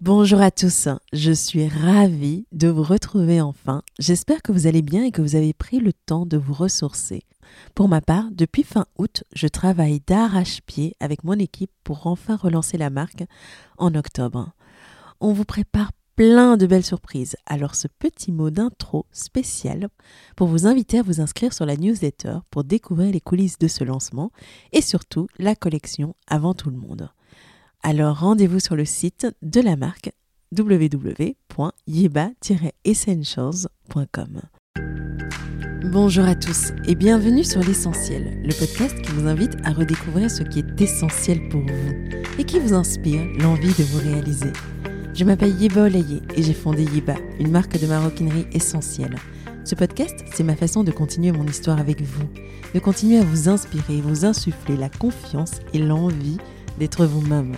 Bonjour à tous, je suis ravie de vous retrouver enfin. J'espère que vous allez bien et que vous avez pris le temps de vous ressourcer. Pour ma part, depuis fin août, je travaille d'arrache-pied avec mon équipe pour enfin relancer la marque en octobre. On vous prépare plein de belles surprises, alors ce petit mot d'intro spécial pour vous inviter à vous inscrire sur la newsletter pour découvrir les coulisses de ce lancement et surtout la collection avant tout le monde. Alors rendez-vous sur le site de la marque www.yeba-essentials.com. Bonjour à tous et bienvenue sur l'essentiel, le podcast qui vous invite à redécouvrir ce qui est essentiel pour vous et qui vous inspire l'envie de vous réaliser. Je m'appelle Yeba Olaye et j'ai fondé Yeba, une marque de maroquinerie essentielle. Ce podcast, c'est ma façon de continuer mon histoire avec vous, de continuer à vous inspirer, vous insuffler la confiance et l'envie d'être vous-même.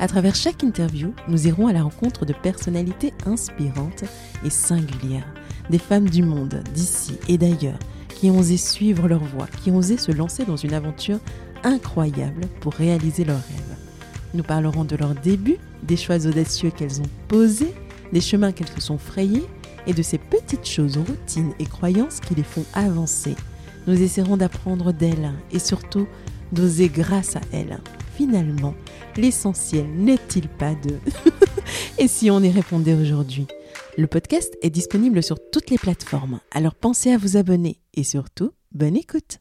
À travers chaque interview, nous irons à la rencontre de personnalités inspirantes et singulières, des femmes du monde, d'ici et d'ailleurs, qui ont osé suivre leur voie, qui ont osé se lancer dans une aventure incroyable pour réaliser leurs rêves. Nous parlerons de leurs débuts, des choix audacieux qu'elles ont posés, des chemins qu'elles se sont frayés et de ces petites choses, routines et croyances qui les font avancer. Nous essaierons d'apprendre d'elles et surtout d'oser grâce à elles finalement, l'essentiel n'est-il pas de... Et si on y répondait aujourd'hui? Le podcast est disponible sur toutes les plateformes, alors pensez à vous abonner et surtout, bonne écoute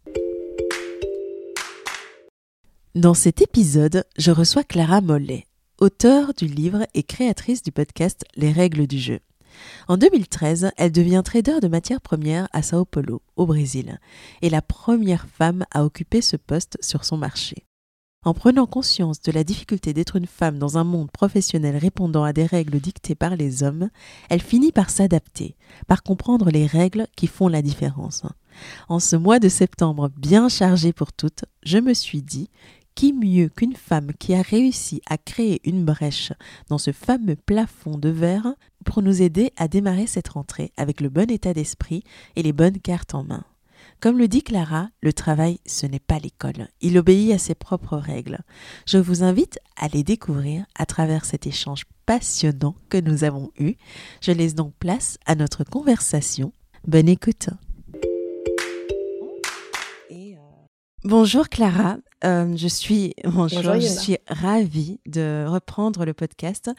Dans cet épisode, je reçois Clara Mollet, auteure du livre et créatrice du podcast Les règles du jeu. En 2013, elle devient trader de matières premières à Sao Paulo, au Brésil, et la première femme à occuper ce poste sur son marché. En prenant conscience de la difficulté d'être une femme dans un monde professionnel répondant à des règles dictées par les hommes, elle finit par s'adapter, par comprendre les règles qui font la différence. En ce mois de septembre bien chargé pour toutes, je me suis dit qui mieux qu'une femme qui a réussi à créer une brèche dans ce fameux plafond de verre pour nous aider à démarrer cette rentrée avec le bon état d'esprit et les bonnes cartes en main. Comme le dit Clara, le travail, ce n'est pas l'école. Il obéit à ses propres règles. Je vous invite à les découvrir à travers cet échange passionnant que nous avons eu. Je laisse donc place à notre conversation. Bonne écoute. Bonjour Clara, euh, je suis bonjour, je suis ravie de reprendre le podcast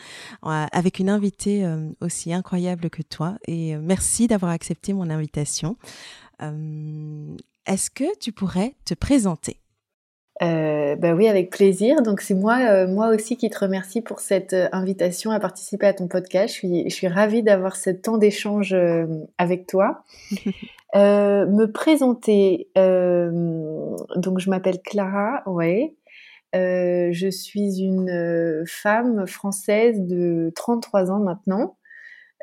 euh, avec une invitée euh, aussi incroyable que toi et merci d'avoir accepté mon invitation. Euh, est-ce que tu pourrais te présenter? Euh, bah oui, avec plaisir. Donc c'est moi, euh, moi aussi qui te remercie pour cette invitation à participer à ton podcast. Je suis, je suis ravie d'avoir ce temps d'échange avec toi. me présenter. donc je m'appelle Clara. Ouais. je suis une femme française de 33 ans maintenant.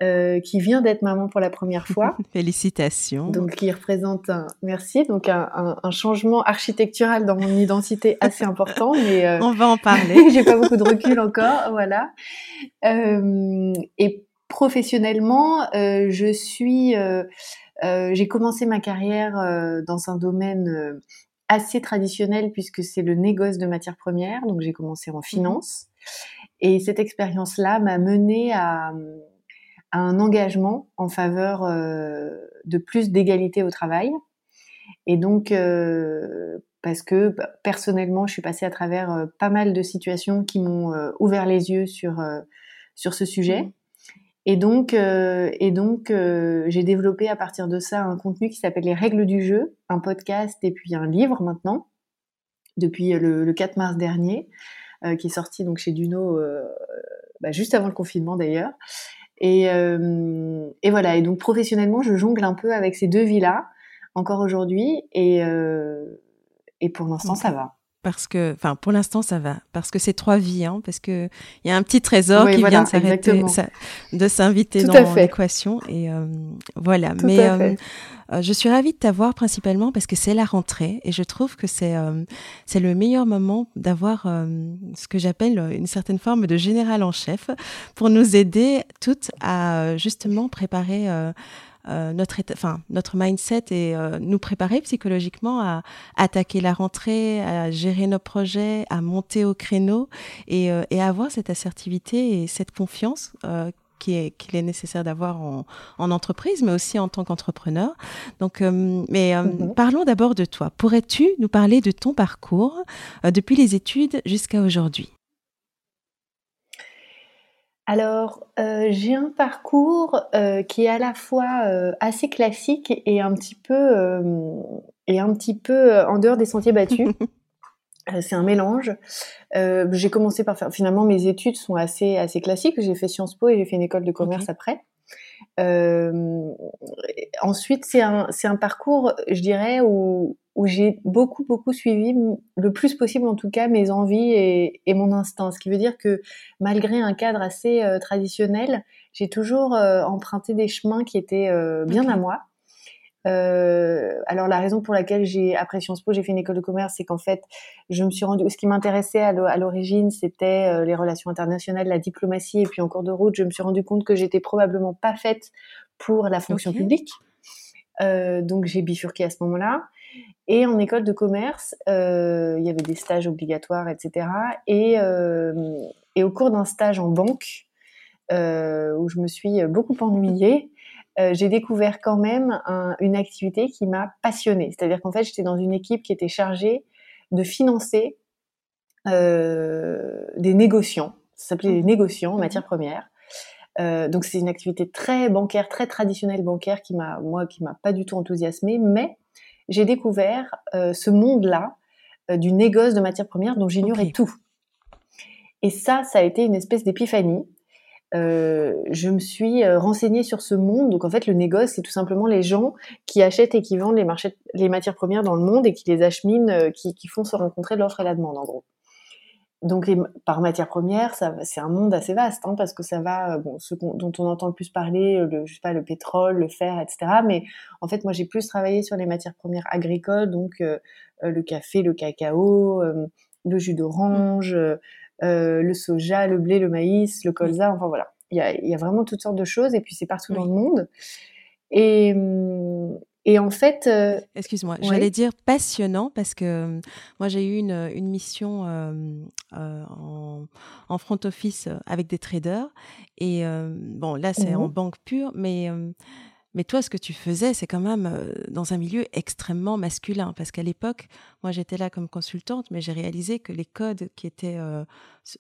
Euh, qui vient d'être maman pour la première fois. Félicitations. Donc, qui représente un, merci, donc un, un, changement architectural dans mon identité assez important. Mais euh, on va en parler. j'ai pas beaucoup de recul encore, voilà. Euh, et professionnellement, euh, je suis, j'ai commencé ma carrière dans un domaine assez traditionnel puisque c'est le négoce de matières premières. Donc, j'ai commencé en mhm. finance. Et cette expérience-là m'a menée à un engagement en faveur euh, de plus d'égalité au travail. Et donc, euh, parce que bah, personnellement, je suis passée à travers euh, pas mal de situations qui m'ont ouvert les yeux sur, sur ce sujet. Mmh. Et donc, et donc j'ai développé à partir de ça un contenu qui s'appelle Les règles du jeu, un podcast et puis un livre maintenant, depuis le, 4 mars dernier, qui est sorti donc chez Duno bah, juste avant le confinement d'ailleurs. Et, euh, et, voilà. Et donc professionnellement, je jongle un peu avec ces deux vies-là encore aujourd'hui. Et, euh, et pour l'instant, ça va. Parce que, enfin, pour l'instant, ça va. Parce que c'est trois vies, hein, parce que il y a un petit trésor qui vient de s'arrêter, de s'inviter dans l'équation. Et euh, voilà. Mais euh, euh, je suis ravie de t'avoir principalement parce que c'est la rentrée et je trouve que c'est c'est le meilleur moment d'avoir ce que j'appelle une certaine forme de général en chef pour nous aider toutes à justement préparer notre enfin notre mindset et nous préparer psychologiquement à, attaquer la rentrée, à gérer nos projets, à monter au créneau et, et à avoir cette assertivité et cette confiance qu'il est, est, nécessaire d'avoir en, en, entreprise, mais aussi en tant qu'entrepreneur. Donc, euh, mais euh, mhm. parlons d'abord de toi. Pourrais-tu nous parler de ton parcours euh, depuis les études jusqu'à aujourd'hui? Alors, j'ai un parcours qui est à la fois assez classique et un petit peu et un petit peu en dehors des sentiers battus. Euh, c'est un mélange. Euh, j'ai commencé par faire. Finalement, mes études sont assez assez classiques. J'ai fait Sciences Po et j'ai fait une école de commerce après. Euh, ensuite, c'est un c'est un parcours, je dirais, où où j'ai beaucoup beaucoup suivi le plus possible en tout cas mes envies et, et mon instinct. Ce qui veut dire que malgré un cadre assez euh, traditionnel, j'ai toujours euh, emprunté des chemins qui étaient bien à moi. Euh, alors la raison pour laquelle j'ai après Sciences Po j'ai fait une école de commerce, c'est qu'en fait je me suis rendu. Ce qui m'intéressait à l'origine, c'était euh, les relations internationales, la diplomatie, et puis en cours de route, je me suis rendu compte que j'étais probablement pas faite pour la fonction publique. Euh, donc j'ai bifurqué à ce moment-là. Et en école de commerce, euh, il y avait des stages obligatoires, etc. Et, euh, et au cours d'un stage en banque, où je me suis beaucoup ennuyée, euh, j'ai découvert quand même une activité qui m'a passionnée. C'est-à-dire qu'en fait, j'étais dans une équipe qui était chargée de financer euh, des négociants. Ça s'appelait des mmh. négociants en matière première. Euh, donc c'est une activité très bancaire, très traditionnelle bancaire qui m'a, moi, qui m'a pas du tout enthousiasmée. Mais j'ai découvert ce monde-là du négoce de matières premières dont j'ignorais tout. Et ça, ça a été une espèce d'épiphanie. Euh, je me suis euh, renseignée sur ce monde. Donc en fait, le négoce, c'est tout simplement les gens qui achètent et qui vendent les, marchés, les matières premières dans le monde et qui les acheminent, euh, qui, qui, font se rencontrer l'offre et la demande, en gros. Donc par matières premières, c'est un monde assez vaste, hein, parce que ça va, bon, ce dont on entend le plus parler, le, je sais pas, le pétrole, le fer, etc. Mais en fait, moi, j'ai plus travaillé sur les matières premières agricoles, donc le café, le cacao, le jus d'orange. Euh, le soja, le blé, le maïs, le colza, enfin voilà. Il y a, y a, vraiment toutes sortes de choses et puis c'est partout dans le monde. Et, hum, et en fait. Euh, Excuse-moi, j'allais dire passionnant parce que hum, moi j'ai eu une, une mission euh, en, en, front office avec des traders. Et bon, là c'est en banque pure, mais mais toi, ce que tu faisais, c'est quand même euh, dans un milieu extrêmement masculin, parce qu'à l'époque, moi j'étais là comme consultante, mais j'ai réalisé que les codes qui étaient euh,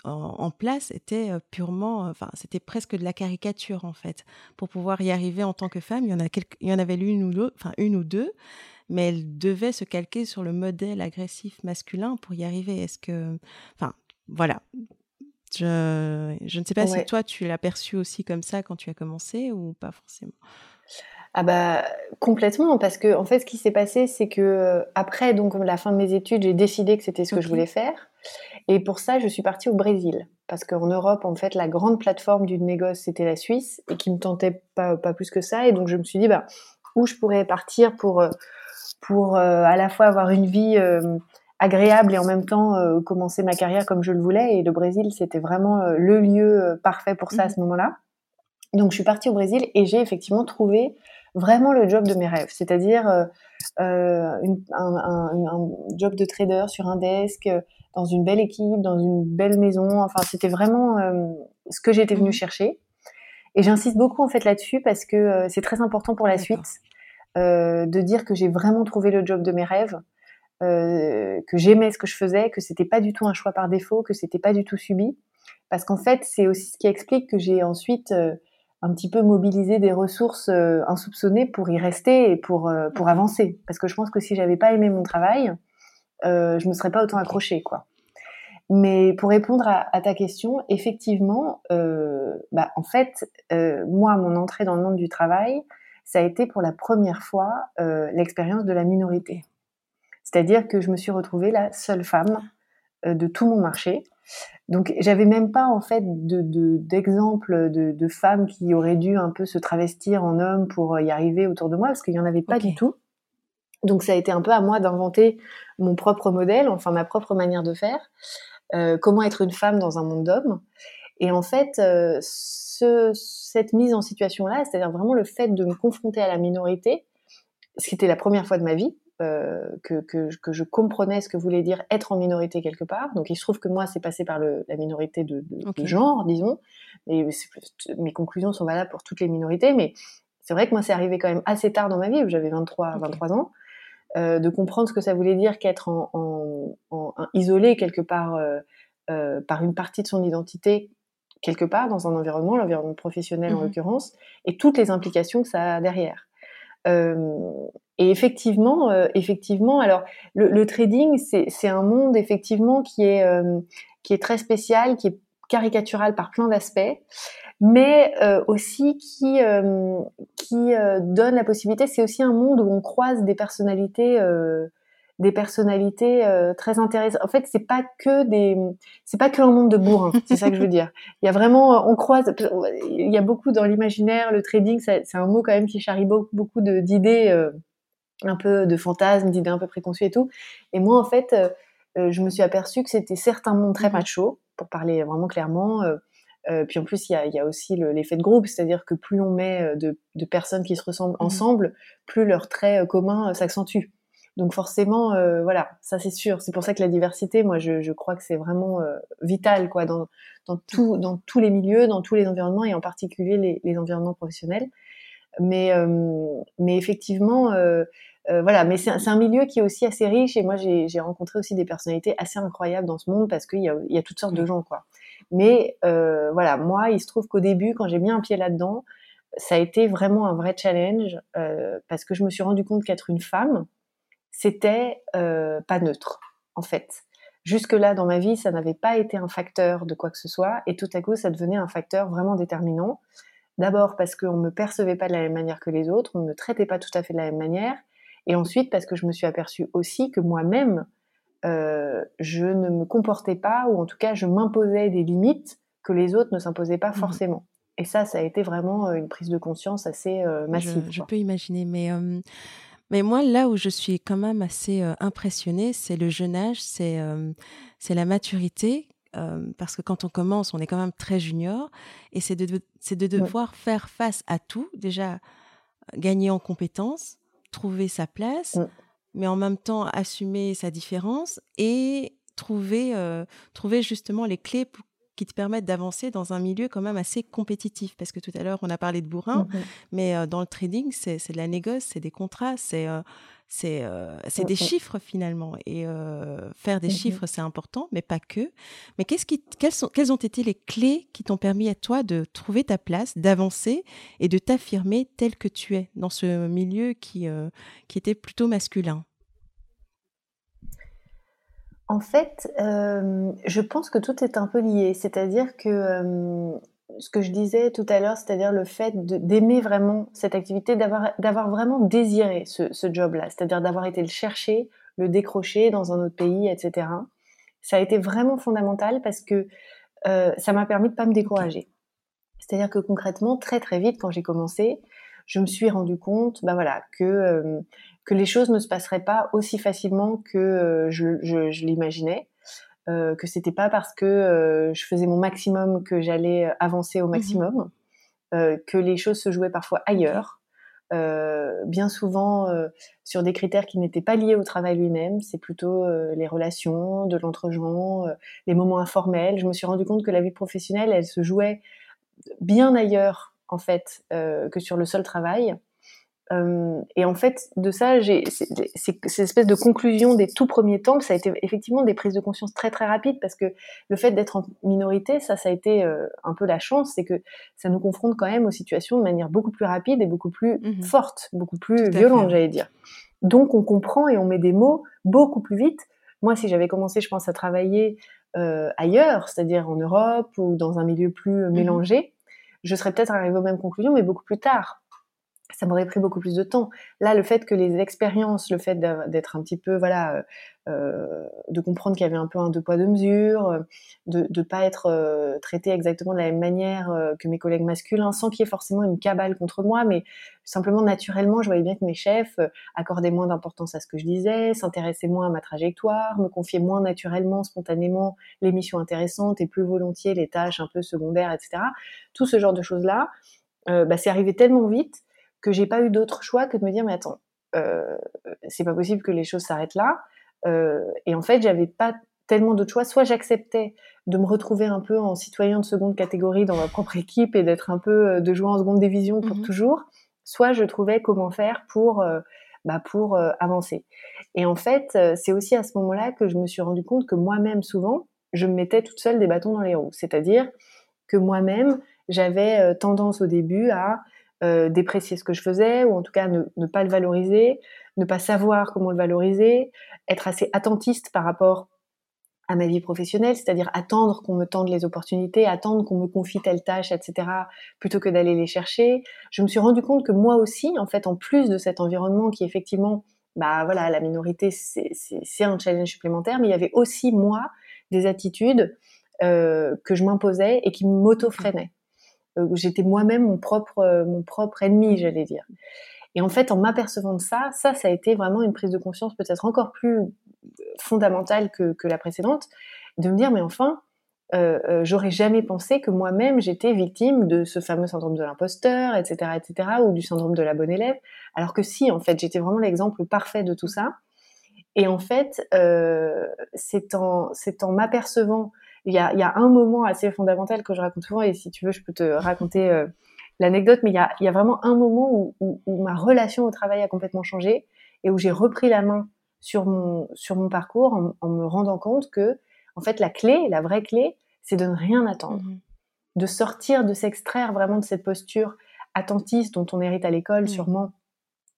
en, place étaient euh, purement, enfin, c'était presque de la caricature en fait. Pour pouvoir y arriver en tant que femme, il y en, a il y en avait une ou deux, enfin une ou deux, mais elles devaient se calquer sur le modèle agressif masculin pour y arriver. Est-ce que, enfin, voilà. Je, je ne sais pas si toi tu l'as perçu aussi comme ça quand tu as commencé ou pas forcément. Ah bah complètement parce que en fait ce qui s'est passé c'est que euh, après donc la fin de mes études j'ai décidé que c'était ce que je voulais faire. Et pour ça je suis partie au Brésil. Parce qu'en Europe en fait la grande plateforme du négoce c'était la Suisse et qui me tentait pas, pas plus que ça. Et donc je me suis dit bah où je pourrais partir pour euh, pour euh, à la fois avoir une vie agréable et en même temps commencer ma carrière comme je le voulais. Et le Brésil c'était vraiment le lieu parfait pour ça à mmh ce moment-là donc je suis partie au Brésil et j'ai effectivement trouvé vraiment le job de mes rêves, c'est-à-dire euh, euh un, un, un, job de trader sur un desk, dans une belle équipe, dans une belle maison. Enfin, c'était vraiment euh, ce que j'étais venue mmh. chercher. Et j'insiste beaucoup en fait là-dessus parce que euh, c'est très important pour la suite de dire que j'ai vraiment trouvé le job de mes rêves. que j'aimais ce que je faisais, que c'était pas du tout un choix par défaut, que c'était pas du tout subi, parce qu'en fait c'est aussi ce qui explique que j'ai ensuite un petit peu mobiliser des ressources euh, insoupçonnées pour y rester et pour euh, pour avancer. Parce que je pense que si j'avais pas aimé mon travail, euh, je me serais pas autant accrochée, quoi. Mais pour répondre à, ta question, effectivement, euh, bah, en fait, moi, mon entrée dans le monde du travail, ça a été pour la première fois l'expérience de la minorité. C'est-à-dire que je me suis retrouvée la seule femme de tout mon marché. Donc j'avais même pas en fait de d'exemples de, de, femmes qui auraient dû un peu se travestir en homme pour y arriver autour de moi parce qu'il y en avait pas du tout. Donc ça a été un peu à moi d'inventer mon propre modèle, enfin ma propre manière de faire. Euh, comment être une femme dans un monde d'hommes. Et en fait, euh, ce, cette mise en situation-là, c'est-à-dire vraiment le fait de me confronter à la minorité, ce qui était la première fois de ma vie, euh, que, que, que, je comprenais ce que voulait dire être en minorité quelque part. Donc il se trouve que moi, c'est passé par le, la minorité de, de, genre, disons. Et mes conclusions sont valables pour toutes les minorités, mais c'est vrai que moi, c'est arrivé quand même assez tard dans ma vie, où j'avais 23, 23 ans, euh, de comprendre ce que ça voulait dire qu'être en, en, en, isolé quelque part euh, par une partie de son identité quelque part dans un environnement, l'environnement professionnel en mmh l'occurrence, et toutes les implications que ça a derrière. Euh, et effectivement, euh, effectivement, alors le, trading, c'est un monde effectivement qui est euh, qui est très spécial, qui est caricatural par plein d'aspects, mais aussi qui qui donne la possibilité. C'est aussi un monde où on croise des personnalités des personnalités euh, très intéressantes. En fait, c'est pas que des, c'est pas que un monde de bourrins. c'est ça que je veux dire. Il y a vraiment, on croise, il y a beaucoup dans l'imaginaire, le trading, c'est un mot quand même qui charrie beaucoup, beaucoup d'idées, euh, un peu de fantasmes, d'idées un peu préconçues et tout. Et moi, en fait, euh, je me suis aperçue que c'était certes un monde très mmh macho, pour parler vraiment clairement. puis en plus, il y a, y a, aussi l'effet de groupe, c'est-à-dire que plus on met de, de, personnes qui se ressemblent mmh ensemble, plus leurs traits communs s'accentuent. Donc forcément, euh, voilà, ça c'est sûr. C'est pour ça que la diversité, moi, je, je crois que c'est vraiment euh, vital, quoi, dans, dans, tout, dans tous les milieux, dans tous les environnements, et en particulier les, les environnements professionnels. Mais, euh, mais effectivement, euh, euh, voilà, mais c'est un milieu qui est aussi assez riche, et moi, j'ai rencontré aussi des personnalités assez incroyables dans ce monde parce qu'il y a, il y a toutes sortes de gens, quoi. Mais voilà, moi, il se trouve qu'au début, quand j'ai mis un pied là-dedans, ça a été vraiment un vrai challenge parce que je me suis rendu compte qu'être une femme, c'était euh, pas neutre, en fait. Jusque-là, dans ma vie, ça n'avait pas été un facteur de quoi que ce soit, et tout à coup, ça devenait un facteur vraiment déterminant. D'abord parce qu'on ne me percevait pas de la même manière que les autres, on ne me traitait pas tout à fait de la même manière, et ensuite parce que je me suis aperçue aussi que moi-même, euh, je ne me comportais pas, ou en tout cas, je m'imposais des limites que les autres ne s'imposaient pas mmh forcément. Et ça, ça a été vraiment euh, une prise de conscience assez massive. Je, je peux imaginer, mais mais moi, là où je suis quand même assez euh, impressionnée, c'est le jeune âge, c'est euh, la maturité. Euh, parce que quand on commence, on est quand même très junior, et c'est de, de devoir faire face à tout, déjà gagner en compétences, trouver sa place, mais en même temps assumer sa différence et trouver, trouver justement les clés pour qui te permettent d'avancer dans un milieu quand même assez compétitif. Parce que tout à l'heure, on a parlé de bourrin, mmh mais euh, dans le trading, c'est de la négoce, c'est des contrats, c'est euh, c'est euh, des chiffres finalement. Et faire des mmh chiffres, c'est important, mais pas que. Mais qu'est-ce qui, quelles, sont, quelles ont été les clés qui t'ont permis à toi de trouver ta place, d'avancer et de t'affirmer tel que tu es dans ce milieu qui, qui était plutôt masculin? En fait, euh, je pense que tout est un peu lié. C'est-à-dire que euh, ce que je disais tout à l'heure, c'est-à-dire le fait d'aimer vraiment cette activité, d'avoir vraiment désiré ce, job-là, c'est-à-dire d'avoir été le chercher, le décrocher dans un autre pays, etc. Ça a été vraiment fondamental parce que euh, ça m'a permis de pas me décourager. C'est-à-dire que concrètement, très très vite, quand j'ai commencé, je me suis rendu compte, bah voilà, que que les choses ne se passeraient pas aussi facilement que euh, je, je, je l'imaginais, euh, que c'était pas parce que euh, je faisais mon maximum que j'allais avancer au mmh maximum, euh, que les choses se jouaient parfois ailleurs, bien souvent sur des critères qui n'étaient pas liés au travail lui-même, c'est plutôt les relations, de l'entre-gens, les moments informels. Je me suis rendu compte que la vie professionnelle, elle se jouait bien ailleurs en fait que sur le seul travail euh, et en fait, de ça, j'ai cette espèce de conclusion des tout premiers temps, ça a été effectivement des prises de conscience très très rapides parce que le fait d'être en minorité, ça, ça a été euh, un peu la chance, c'est que ça nous confronte quand même aux situations de manière beaucoup plus rapide et beaucoup plus mmh forte, beaucoup plus violente, j'allais dire. Donc, on comprend et on met des mots beaucoup plus vite. Moi, si j'avais commencé, je pense, à travailler euh, ailleurs, c'est-à-dire en Europe ou dans un milieu plus mmh mélangé, je serais peut-être arrivée aux mêmes conclusions, mais beaucoup plus tard ça m'aurait pris beaucoup plus de temps. Là, le fait que les expériences, le fait d'être un petit peu, voilà, euh, euh, de comprendre qu'il y avait un peu un deux poids deux mesures, euh, de ne pas être traité exactement de la même manière que mes collègues masculins, sans qu'il y ait forcément une cabale contre moi, mais simplement naturellement, je voyais bien que mes chefs accordaient moins d'importance à ce que je disais, s'intéressaient moins à ma trajectoire, me confiaient moins naturellement, spontanément les missions intéressantes et plus volontiers les tâches un peu secondaires, etc. Tout ce genre de choses-là, bah, c'est arrivé tellement vite que j'ai pas eu d'autre choix que de me dire mais attends, euh, c'est pas possible que les choses s'arrêtent là. Euh, et en fait, j'avais pas tellement d'autres choix. Soit j'acceptais de me retrouver un peu en citoyen de seconde catégorie dans ma propre équipe et d'être un peu euh, de jouer en seconde division pour mmh toujours. Soit je trouvais comment faire pour euh, bah pour avancer. Et en fait, c'est aussi à ce moment-là que je me suis rendu compte que moi-même souvent, je me mettais toute seule des bâtons dans les roues. C'est-à-dire que moi-même, j'avais tendance au début à euh, déprécier ce que je faisais, ou en tout cas ne, ne, pas le valoriser, ne pas savoir comment le valoriser, être assez attentiste par rapport à ma vie professionnelle, c'est-à-dire attendre qu'on me tende les opportunités, attendre qu'on me confie telle tâche, etc., plutôt que d'aller les chercher. Je me suis rendu compte que moi aussi, en fait, en plus de cet environnement qui effectivement, bah voilà, la minorité, c'est un challenge supplémentaire, mais il y avait aussi moi des attitudes euh, que je m'imposais et qui m'auto-freinaient. Euh, j'étais moi-même mon propre, euh, mon propre ennemi, j'allais dire. Et en fait, en m'apercevant de ça, ça, ça a été vraiment une prise de conscience peut-être encore plus fondamentale que, que la précédente, de me dire, mais enfin, euh, euh, j'aurais jamais pensé que moi-même j'étais victime de ce fameux syndrome de l'imposteur, etc., etc., ou du syndrome de la bonne élève, alors que si, en fait, j'étais vraiment l'exemple parfait de tout ça. Et en fait, euh, c'est en, en m'apercevant il y a, y a, un moment assez fondamental que je raconte souvent, et si tu veux, je peux te raconter euh, l'anecdote, mais il y a, y a, vraiment un moment où, où, où, ma relation au travail a complètement changé et où j'ai repris la main sur mon, sur mon parcours en, en, me rendant compte que, en fait, la clé, la vraie clé, c'est de ne rien attendre, mmh. de sortir, de s'extraire vraiment de cette posture attentiste dont on hérite à l'école, mmh. sûrement,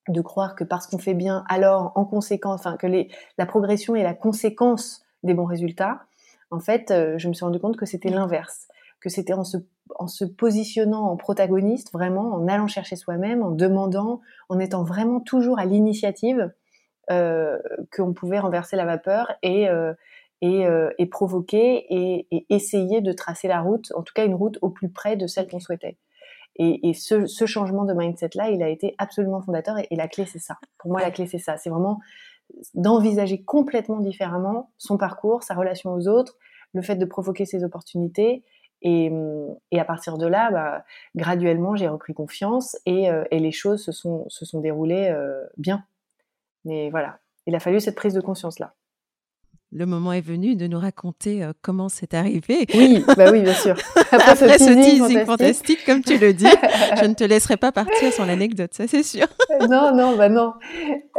de croire que parce qu'on fait bien, alors, en conséquence, enfin, que les, la progression est la conséquence des bons résultats en fait, euh, je me suis rendu compte que c'était l'inverse, que c'était en se, en se positionnant en protagoniste, vraiment, en allant chercher soi-même, en demandant, en étant vraiment toujours à l'initiative, euh, qu'on pouvait renverser la vapeur et, euh, et, euh, et provoquer et, et, essayer de tracer la route, en tout cas une route au plus près de celle qu'on souhaitait. Et, et ce, ce, changement de mindset-là, il a été absolument fondateur et la clé, c'est ça. Pour moi, la clé, c'est ça. C'est vraiment d'envisager complètement différemment son parcours, sa relation aux autres, le fait de provoquer ses opportunités. Et, et à partir de là, bah, graduellement, j'ai repris confiance et, euh, et, les choses se sont, se sont déroulées euh, bien. Mais voilà, il a fallu cette prise de conscience-là le moment est venu de nous raconter euh, comment c'est arrivé. Oui, bah oui, bien sûr. Après, Après ce, teasing, fantastique. comme tu le dis, je ne te laisserai pas partir sans l'anecdote, ça c'est sûr. non, non, bah non.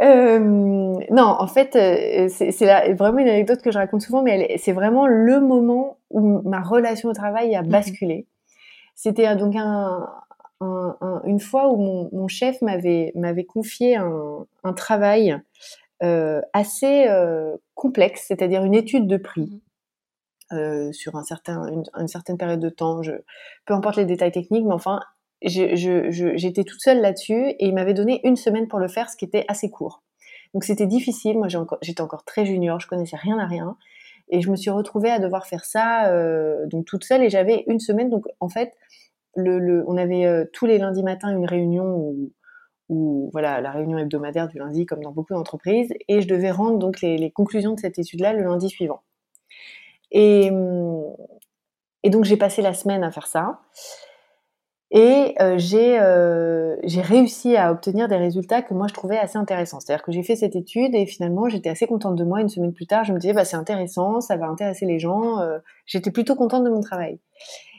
Euh, non, en fait, euh, c'est vraiment une anecdote que je raconte souvent, mais c'est vraiment le moment où ma relation au travail a mhm. basculé. C'était euh, donc un, un, un, une fois où mon, mon chef m'avait confié un, travail euh, assez euh, complexe, c'est-à-dire une étude de prix. Mmh. Euh, sur un certain, une, une, certaine période de temps, je, peu importe les détails techniques, mais enfin, j'étais je, je, toute seule là-dessus et il m'avait donné une semaine pour le faire, ce qui était assez court. Donc c'était difficile, moi j'étais encore, encore, très junior, je connaissais rien à rien, et je me suis retrouvée à devoir faire ça euh, donc toute seule et j'avais une semaine, donc en fait, le, le, on avait euh, tous les lundis matins une réunion où ou voilà la réunion hebdomadaire du lundi comme dans beaucoup d'entreprises et je devais rendre donc les, conclusions de cette étude-là le lundi suivant. Et, donc j'ai passé la semaine à faire ça et euh, j'ai euh, réussi à obtenir des résultats que moi je trouvais assez intéressants. C'est-à-dire que j'ai fait cette étude et finalement j'étais assez contente de moi. Une semaine plus tard, je me disais bah c'est intéressant, ça va intéresser les gens. Euh, j'étais plutôt contente de mon travail.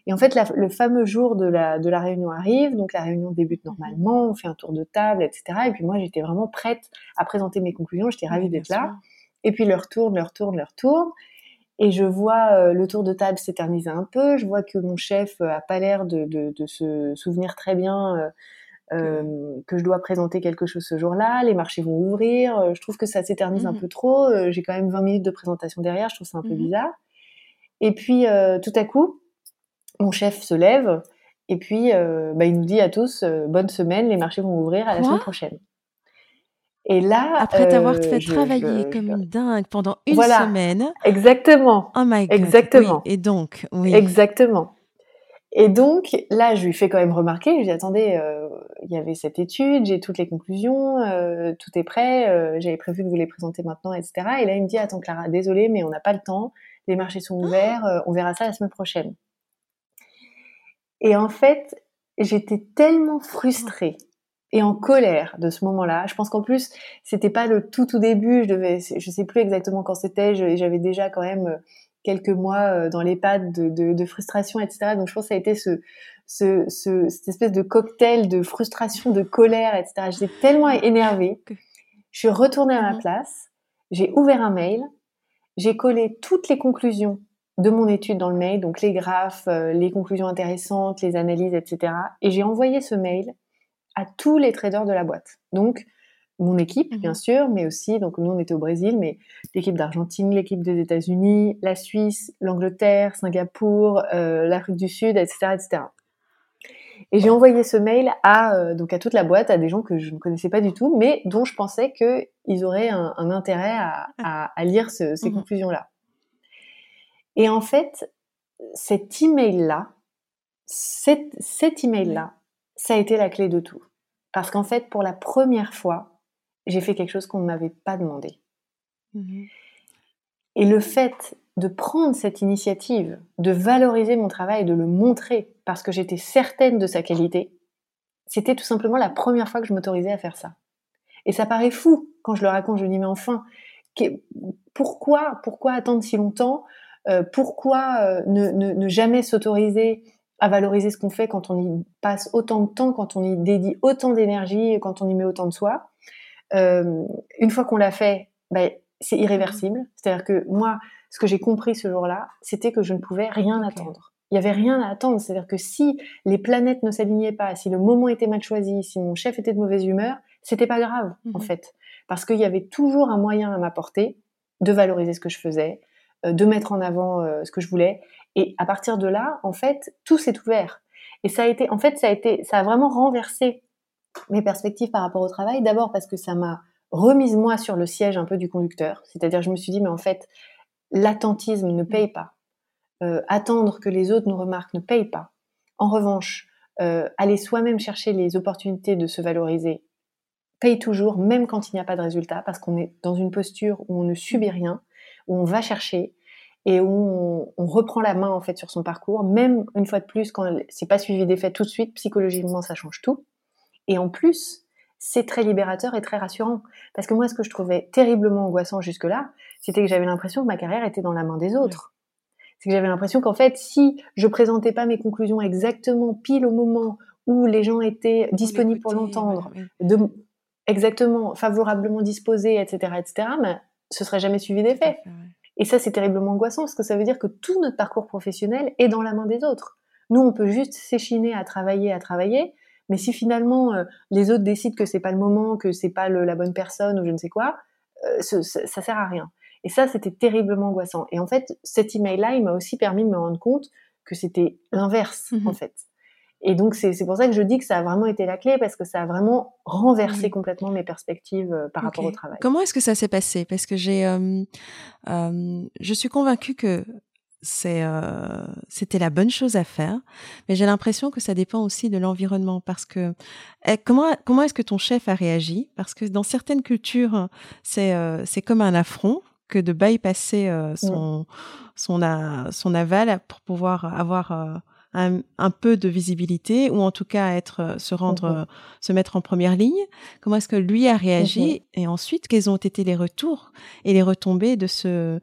Et en fait, la, le fameux jour de la, de la réunion arrive, donc la réunion débute normalement, on fait un tour de table, etc. Et puis moi, j'étais vraiment prête à présenter mes conclusions, j'étais ravie d'être là. Et puis leur tourne, leur tourne, leur tourne. Et je vois euh, le tour de table s'éterniser un peu, je vois que mon chef a pas l'air de, de, de, se souvenir très bien euh, euh, que je dois présenter quelque chose ce jour-là, les marchés vont ouvrir, euh, je trouve que ça s'éternise un mmh peu trop, euh, j'ai quand même 20 minutes de présentation derrière, je trouve ça un peu mmh bizarre. Et puis tout à coup, mon chef se lève Et puis, bah, il nous dit à tous bonne semaine, les marchés vont ouvrir à la semaine prochaine. Et là, après t'avoir fait travailler comme une dingue pendant une semaine. Exactement. Oh my God. Exactement. Et donc, oui. Exactement. Et donc, là, je lui fais quand même remarquer, je lui dis, attendez, euh, il y avait cette étude, j'ai toutes les conclusions, euh, tout est prêt, euh, j'avais prévu de vous les présenter maintenant, etc. Et là, il me dit, attends Clara, désolé, mais on n'a pas le temps, les marchés sont ah. ouverts, on verra ça la semaine prochaine. Et en fait, j'étais tellement frustrée et en colère de ce moment-là. Je pense qu'en plus, c'était pas le tout tout début. Je devais, je sais plus exactement quand c'était. J'avais déjà quand même quelques mois euh, dans les pattes de, de, de, frustration, etc. Donc je pense que ça a été ce, ce, ce, cette espèce de cocktail de frustration, de colère, etc. J'étais tellement énervée. Je suis retournée à ma mhm. place, j'ai ouvert un mail, j'ai collé toutes les conclusions de mon étude dans le mail, donc les graphes, euh, les conclusions intéressantes, les analyses, etc. Et j'ai envoyé ce mail à tous les traders de la boîte. Donc, mon équipe, bien mmh sûr, mais aussi, donc nous on était au Brésil, mais l'équipe d'Argentine, l'équipe des États-Unis, la Suisse, l'Angleterre, Singapour, euh, l'Afrique du Sud, etc., etc. Et j'ai envoyé ce mail à euh, donc à toute la boîte, à des gens que je ne connaissais pas du tout, mais dont je pensais qu'ils auraient un, intérêt à, à, lire ces mmh conclusions-là. Et en fait, cet email-là, cet, cet email-là, ça a été la clé de tout. Parce qu'en fait, pour la première fois, j'ai fait quelque chose qu'on ne m'avait pas demandé. Mmh et le fait de prendre cette initiative, de valoriser mon travail, de le montrer parce que j'étais certaine de sa qualité, c'était tout simplement la première fois que je m'autorisais à faire ça. Et ça paraît fou quand je le raconte, je me dis mais enfin, pourquoi, pourquoi attendre si longtemps Pourquoi euh, ne, ne, jamais s'autoriser à valoriser ce qu'on fait quand on y passe autant de temps, quand on y dédie autant d'énergie, quand on y met autant de soi? Euh, une fois qu'on l'a fait, ben, c'est irréversible. C'est-à-dire que moi, ce que j'ai compris ce jour-là, c'était que je ne pouvais rien attendre. Il y avait rien à attendre. C'est-à-dire que si les planètes ne s'alignaient pas, si le moment était mal choisi, si mon chef était de mauvaise humeur, c'était pas grave, en mhm. fait. Parce qu'il y avait toujours un moyen à m'apporter de valoriser ce que je faisais, euh, de mettre en avant euh, ce que je voulais. Et à partir de là, en fait, tout s'est ouvert. Et ça a été, en fait, ça a été, ça a vraiment renversé mes perspectives par rapport au travail. D'abord parce que ça m'a remise moi sur le siège un peu du conducteur. C'est-à-dire, je me suis dit, mais en fait, l'attentisme ne paye pas. Euh, attendre que les autres nous remarquent ne paye pas. En revanche, euh, aller soi-même chercher les opportunités de se valoriser paye toujours, même quand il n'y a pas de résultat, parce qu'on est dans une posture où on ne subit rien, où on va chercher et où on, reprend la main en fait sur son parcours, même une fois de plus quand c'est pas suivi d'effet tout de suite, psychologiquement ça change tout. Et en plus, c'est très libérateur et très rassurant. Parce que moi, ce que je trouvais terriblement angoissant jusque-là, c'était que j'avais l'impression que ma carrière était dans la main des autres. C'est que j'avais l'impression qu'en fait, si je présentais pas mes conclusions exactement pile au moment où les gens étaient disponibles pour l'entendre, exactement favorablement disposés, etc., etc., mais ce serait jamais suivi d'effet. Et ça, c'est terriblement angoissant parce que ça veut dire que tout notre parcours professionnel est dans la main des autres. Nous, on peut juste s'échiner à travailler, à travailler, mais si finalement euh, les autres décident que c'est pas le moment, que c'est pas la bonne personne ou je ne sais quoi, euh, ça, ça sert à rien. Et ça, c'était terriblement angoissant. Et en fait, cet email-là, il m'a aussi permis de me rendre compte que c'était l'inverse, mmh en fait. Et donc, c'est pour ça que je dis que ça a vraiment été la clé, parce que ça a vraiment renversé complètement mes perspectives euh, par rapport au travail. Comment est-ce que ça s'est passé? Parce que j'ai, je suis convaincue que euh, c'était la bonne chose à faire mais j'ai l'impression que ça dépend aussi de l'environnement parce que eh, comment comment est-ce que ton chef a réagi? Parce que dans certaines cultures c'est euh, comme un affront que de bypasser euh, son son son aval pour pouvoir avoir un, peu de visibilité ou en tout cas être euh, se rendre mhm. euh, se mettre en première ligne. Comment est-ce que lui a réagi mhm. et ensuite quels ont été les retours et les retombées de ce,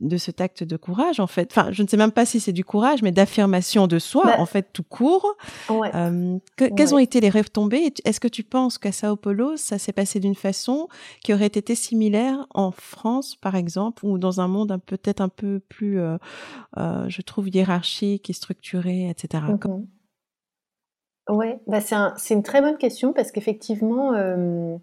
de cet acte de courage en fait? Enfin je ne sais même pas si c'est du courage mais d'affirmation de soi bah en fait tout court. Euh, quelles ont été les retombées? Est-ce que tu penses qu'à Sao Paulo ça s'est passé d'une façon qui aurait été similaire en France par exemple ou dans un monde peut-être un peu plus je trouve hiérarchique et structuré etc. Ouais, bah c'est une très bonne question parce qu'effectivement, euh,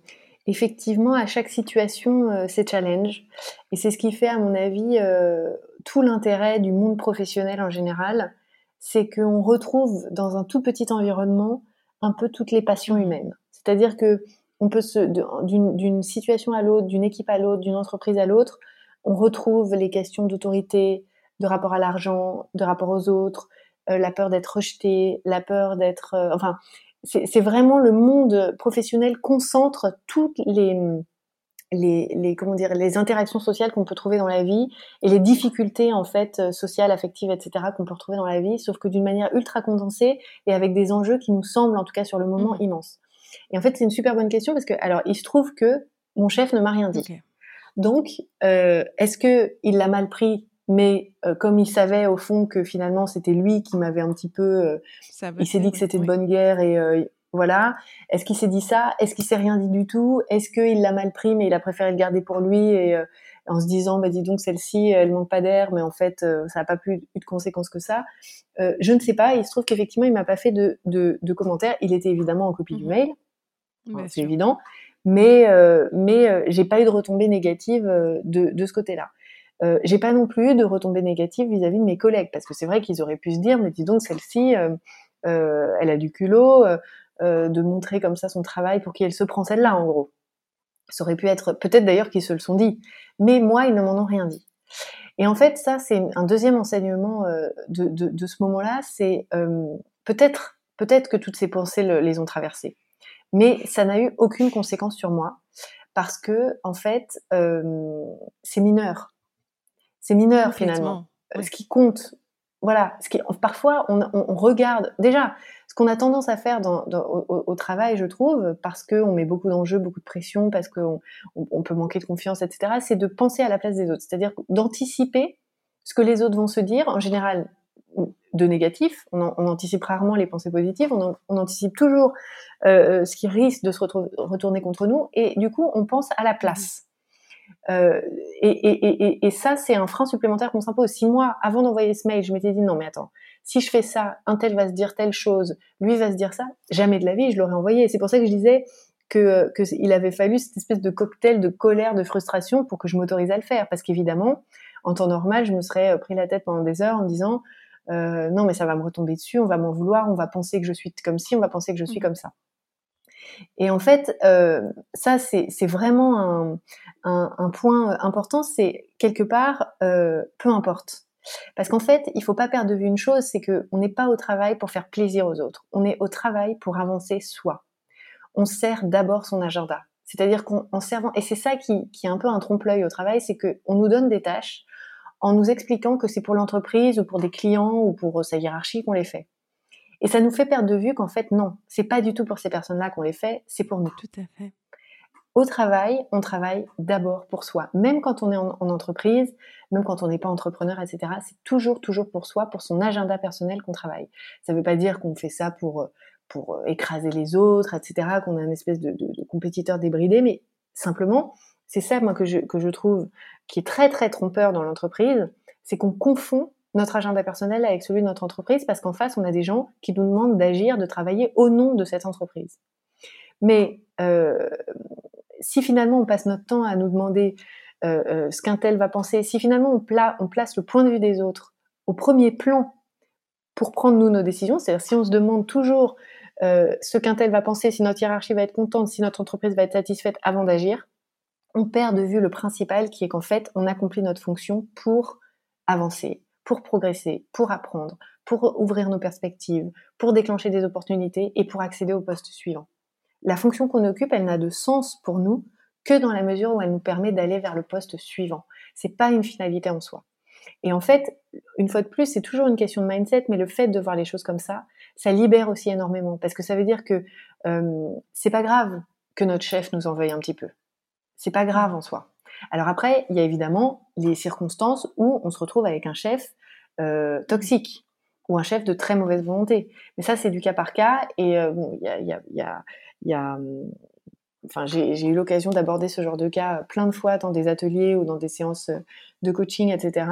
effectivement, à chaque situation, euh, c'est challenge. Et c'est ce qui fait, à mon avis, euh, tout l'intérêt du monde professionnel en général. c'est qu'on retrouve dans un tout petit environnement un peu toutes les passions humaines. C'est-à-dire que on peut d'une situation à l'autre, d'une équipe à l'autre, d'une entreprise à l'autre, on retrouve les questions d'autorité, de rapport à l'argent, de rapport aux autres, la peur d'être rejeté, la peur d'être, euh, enfin, c'est vraiment le monde professionnel concentre toutes les, les, les, comment dire, les interactions sociales qu'on peut trouver dans la vie et les difficultés en fait euh, sociales, affectives, etc. qu'on peut retrouver dans la vie, sauf que d'une manière ultra condensée et avec des enjeux qui nous semblent, en tout cas sur le moment, mmh. immenses. Et en fait, c'est une super bonne question parce que, alors, il se trouve que mon chef ne m'a rien dit. Donc, euh, est-ce que il l'a mal pris mais euh, comme il savait au fond que finalement c'était lui qui m'avait un petit peu, euh, il s'est dit que c'était de bonne guerre et euh, voilà. Est-ce qu'il s'est dit ça? Est-ce qu'il s'est rien dit du tout? Est-ce qu'il l'a mal pris mais il a préféré le garder pour lui et en se disant bah dis donc celle-ci elle manque pas d'air mais en fait ça n'a pas plus eu de conséquences que ça? je ne sais pas. Il se trouve qu'effectivement il m'a pas fait de, de, de, commentaires. Il était évidemment en copie du mmh mail, c'est évident. Mais mais j'ai pas eu de retombées négatives de, de ce côté-là. Euh, j'ai pas non plus eu de retombées négatives vis-à-vis de mes collègues, parce que c'est vrai qu'ils auraient pu se dire, mais dis donc, celle-ci, euh, euh, elle a du culot de montrer comme ça son travail pour qui elle se prend celle-là, en gros. Ça aurait pu être, peut-être d'ailleurs qu'ils se le sont dit, mais moi, ils ne m'en ont rien dit. Et en fait, ça, c'est un deuxième enseignement de, de, ce moment-là, c'est peut-être peut-être que toutes ces pensées les ont traversées, mais ça n'a eu aucune conséquence sur moi parce que en fait, c'est mineur c'est mineur finalement. Euh, ce qui compte, voilà, ce qui, parfois on, regarde déjà ce qu'on a tendance à faire dans, au, travail, je trouve, parce qu'on met beaucoup d'enjeux, beaucoup de pression, parce qu'on on, peut manquer de confiance, etc. C'est de penser à la place des autres, c'est-à-dire d'anticiper ce que les autres vont se dire, en général de négatif. On, anticipe rarement les pensées positives, on, anticipe toujours euh, euh, ce qui risque de se retourner contre nous, et du coup on pense à la place. Euh, et, et, et, et, ça, c'est un frein supplémentaire qu'on s'impose. Si moi, avant d'envoyer ce mail, je m'étais dit non, mais attends, si je fais ça, un tel va se dire telle chose, lui va se dire ça, jamais de la vie, je l'aurais envoyé. C'est pour ça que je disais que, que il avait fallu cette espèce de cocktail de colère, de frustration pour que je m'autorise à le faire. Parce qu'évidemment, en temps normal, je me serais euh, pris la tête pendant des heures en me disant euh, non, mais ça va me retomber dessus, on va m'en vouloir, on va penser que je suis comme ci, on va penser que je suis mmh. comme ça. Et en fait, euh, ça, c'est vraiment un, un, point important, c'est quelque part, euh, peu importe. Parce qu'en fait, il faut pas perdre de vue une chose, c'est qu'on n'est pas au travail pour faire plaisir aux autres. On est au travail pour avancer soi. On sert d'abord son agenda. C'est-à-dire qu'en servant, et c'est ça qui, qui, est un peu un trompe-l'œil au travail, c'est qu'on nous donne des tâches en nous expliquant que c'est pour l'entreprise ou pour des clients ou pour sa hiérarchie qu'on les fait. Et ça nous fait perdre de vue qu'en fait, non, c'est pas du tout pour ces personnes-là qu'on les fait, c'est pour nous. Tout à fait. Au travail, on travaille d'abord pour soi. Même quand on est en, entreprise, même quand on n'est pas entrepreneur, etc., c'est toujours, toujours pour soi, pour son agenda personnel qu'on travaille. Ça ne veut pas dire qu'on fait ça pour, pour écraser les autres, etc., qu'on est un espèce de, compétiteur débridé, mais simplement, c'est ça, moi, que je, que je trouve qui est très, très trompeur dans l'entreprise, c'est qu'on confond notre agenda personnel avec celui de notre entreprise parce qu'en face, on a des gens qui nous demandent d'agir, de travailler au nom de cette entreprise. Mais euh, si finalement on passe notre temps à nous demander euh, euh, ce qu'un tel va penser, si finalement on, on, place le point de vue des autres au premier plan pour prendre nous nos décisions, c'est-à-dire si on se demande toujours ce qu'un tel va penser, si notre hiérarchie va être contente, si notre entreprise va être satisfaite avant d'agir, on perd de vue le principal qui est qu'en fait on accomplit notre fonction pour avancer, pour progresser, pour apprendre, pour ouvrir nos perspectives, pour déclencher des opportunités et pour accéder au poste suivant. La fonction qu'on occupe, elle n'a de sens pour nous que dans la mesure où elle nous permet d'aller vers le poste suivant. C'est pas une finalité en soi. Et en fait, une fois de plus, c'est toujours une question de mindset, mais le fait de voir les choses comme ça, ça libère aussi énormément parce que ça veut dire que euh, c'est pas grave que notre chef nous en veuille un petit peu. C'est pas grave en soi. Alors après, il y a évidemment les circonstances où on se retrouve avec un chef euh, toxique ou un chef de très mauvaise volonté. Mais ça, c'est du cas par cas. Et euh, bon, il y a, y a, y y a hum, enfin, j'ai eu l'occasion d'aborder ce genre de cas plein de fois dans des ateliers ou dans des séances de coaching, etc.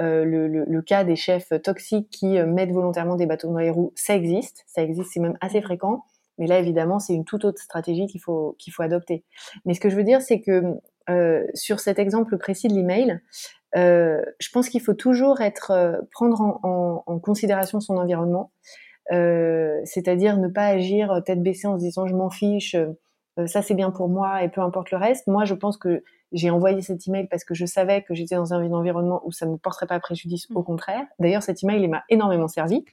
Euh, le, le, le, cas des chefs toxiques qui euh, mettent volontairement des bateaux dans les roues, ça existe, ça existe, c'est même assez fréquent. Mais là, évidemment, c'est une toute autre stratégie qu'il faut qu'il faut adopter. Mais ce que je veux dire, c'est que euh, sur cet exemple précis de l'email, je pense qu'il faut toujours être prendre en, en, considération son environnement, c'est-à-dire ne pas agir tête baissée en se disant je m'en fiche, ça c'est bien pour moi et peu importe le reste. Moi, je pense que j'ai envoyé cet email parce que je savais que j'étais dans un environnement où ça ne me porterait pas préjudice, au mmh. contraire. D'ailleurs, cet email, il m'a énormément servi.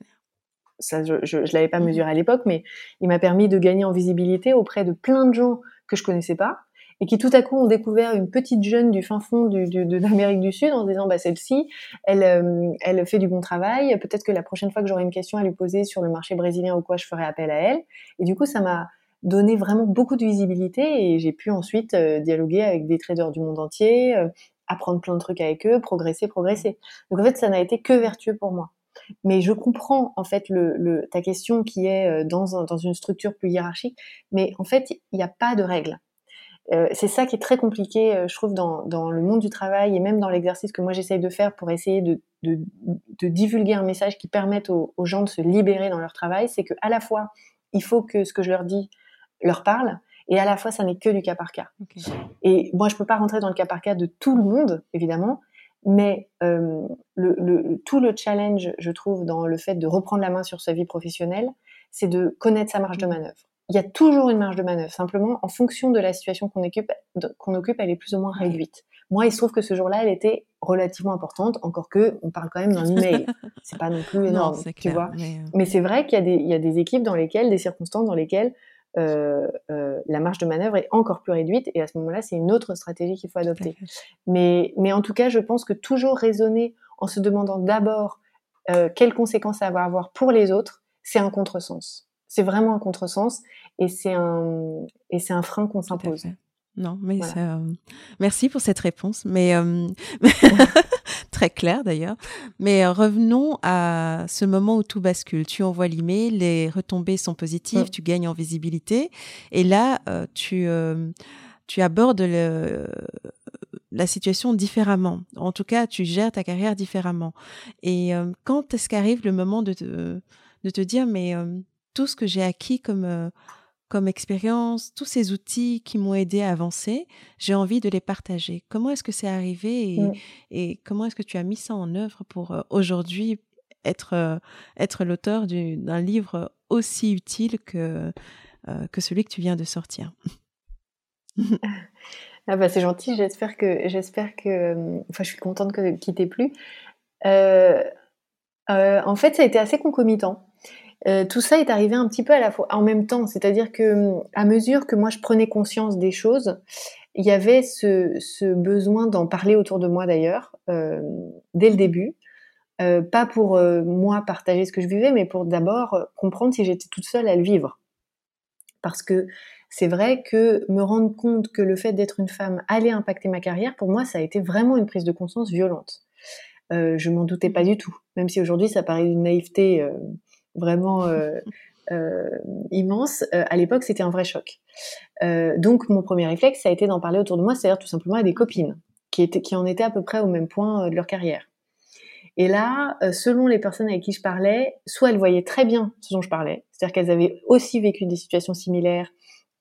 Ça, je ne l'avais pas mmh. mesuré à l'époque, mais il m'a permis de gagner en visibilité auprès de plein de gens que je connaissais pas et qui tout à coup ont découvert une petite jeune du fin fond du, de l'Amérique du Sud en se disant bah celle-ci elle euh, elle fait du bon travail peut-être que la prochaine fois que j'aurai une question à lui poser sur le marché brésilien ou quoi je ferai appel à elle et du coup ça m'a donné vraiment beaucoup de visibilité et j'ai pu ensuite euh, dialoguer avec des traders du monde entier, euh, apprendre plein de trucs avec eux, progresser, progresser. Donc en fait, ça n'a été que vertueux pour moi. Mais je comprends en fait le, ta question qui est dans, dans une structure plus hiérarchique, mais en fait, il n'y a pas de règles. C'est ça qui est très compliqué, je trouve, dans, dans, le monde du travail et même dans l'exercice que moi j'essaye de faire pour essayer de, de, de, divulguer un message qui permette aux, aux, gens de se libérer dans leur travail. C'est que à la fois, il faut que ce que je leur dis leur parle. Et à la fois, ça n'est que du cas par cas. Et moi, je peux pas rentrer dans le cas par cas de tout le monde, évidemment, mais euh, le, tout le challenge, je trouve, dans le fait de reprendre la main sur sa vie professionnelle, c'est de connaître sa marge de mm. manœuvre. Il y a toujours une marge de manœuvre. Simplement, en fonction de la situation qu'on occupe, qu'on occupe, elle est plus ou moins réduite. Moi, il se trouve que ce jour-là, elle était relativement importante, encore que on parle quand même d'un email. c'est pas non plus énorme, tu vois. Mais, euh, mais c'est vrai qu'il y, il y a des équipes dans lesquelles, des circonstances dans lesquelles euh, euh, la marge de manœuvre est encore plus réduite et à ce moment-là, c'est une autre stratégie qu'il faut adopter. Mais, mais en tout cas, je pense que toujours raisonner en se demandant d'abord euh, quelles conséquences ça va avoir pour les autres, c'est un contresens. C'est vraiment un contresens et c'est un, et c'est un frein qu'on s'impose. Non, mais merci pour cette réponse. Mais très clair d'ailleurs. Mais euh, revenons à ce moment où tout bascule. Tu envoies l'email, les retombées sont positives, tu gagnes en visibilité. Et là, euh, tu, euh, tu abordes le, la situation différemment. En tout cas, tu gères ta carrière différemment. Et quand est-ce qu'arrive le moment de te, de te dire, mais tout ce que j'ai acquis comme comme expérience, tous ces outils qui m'ont aidé à avancer, j'ai envie de les partager. Comment est-ce que c'est arrivé et, comment est-ce que tu as mis ça en œuvre pour euh, aujourd'hui être, euh, être l'auteur d'un livre aussi utile que, euh, que celui que tu viens de sortir? Ah bah c'est gentil, j'espère que j'espère que enfin je suis contente que qu'il t'ait plu. en fait, ça a été assez concomitant. Euh, tout ça est arrivé un petit peu à la fois, en même temps. C'est-à-dire que, à mesure que moi je prenais conscience des choses, il y avait ce, besoin d'en parler autour de moi d'ailleurs, euh, dès le début. Euh, pas pour moi partager ce que je vivais, mais pour d'abord comprendre si j'étais toute seule à le vivre. Parce que c'est vrai que me rendre compte que le fait d'être une femme allait impacter ma carrière, pour moi, ça a été vraiment une prise de conscience violente. je m'en doutais pas du tout, même si aujourd'hui ça paraît une naïveté euh, immense, euh, à l'époque, c'était un vrai choc. donc, mon premier réflexe, ça a été d'en parler autour de moi, c'est-à-dire tout simplement à des copines qui, étaient, qui en étaient à peu près au même point de leur carrière. Et là, selon les personnes avec qui je parlais, soit elles voyaient très bien ce dont je parlais, c'est-à-dire qu'elles avaient aussi vécu des situations similaires,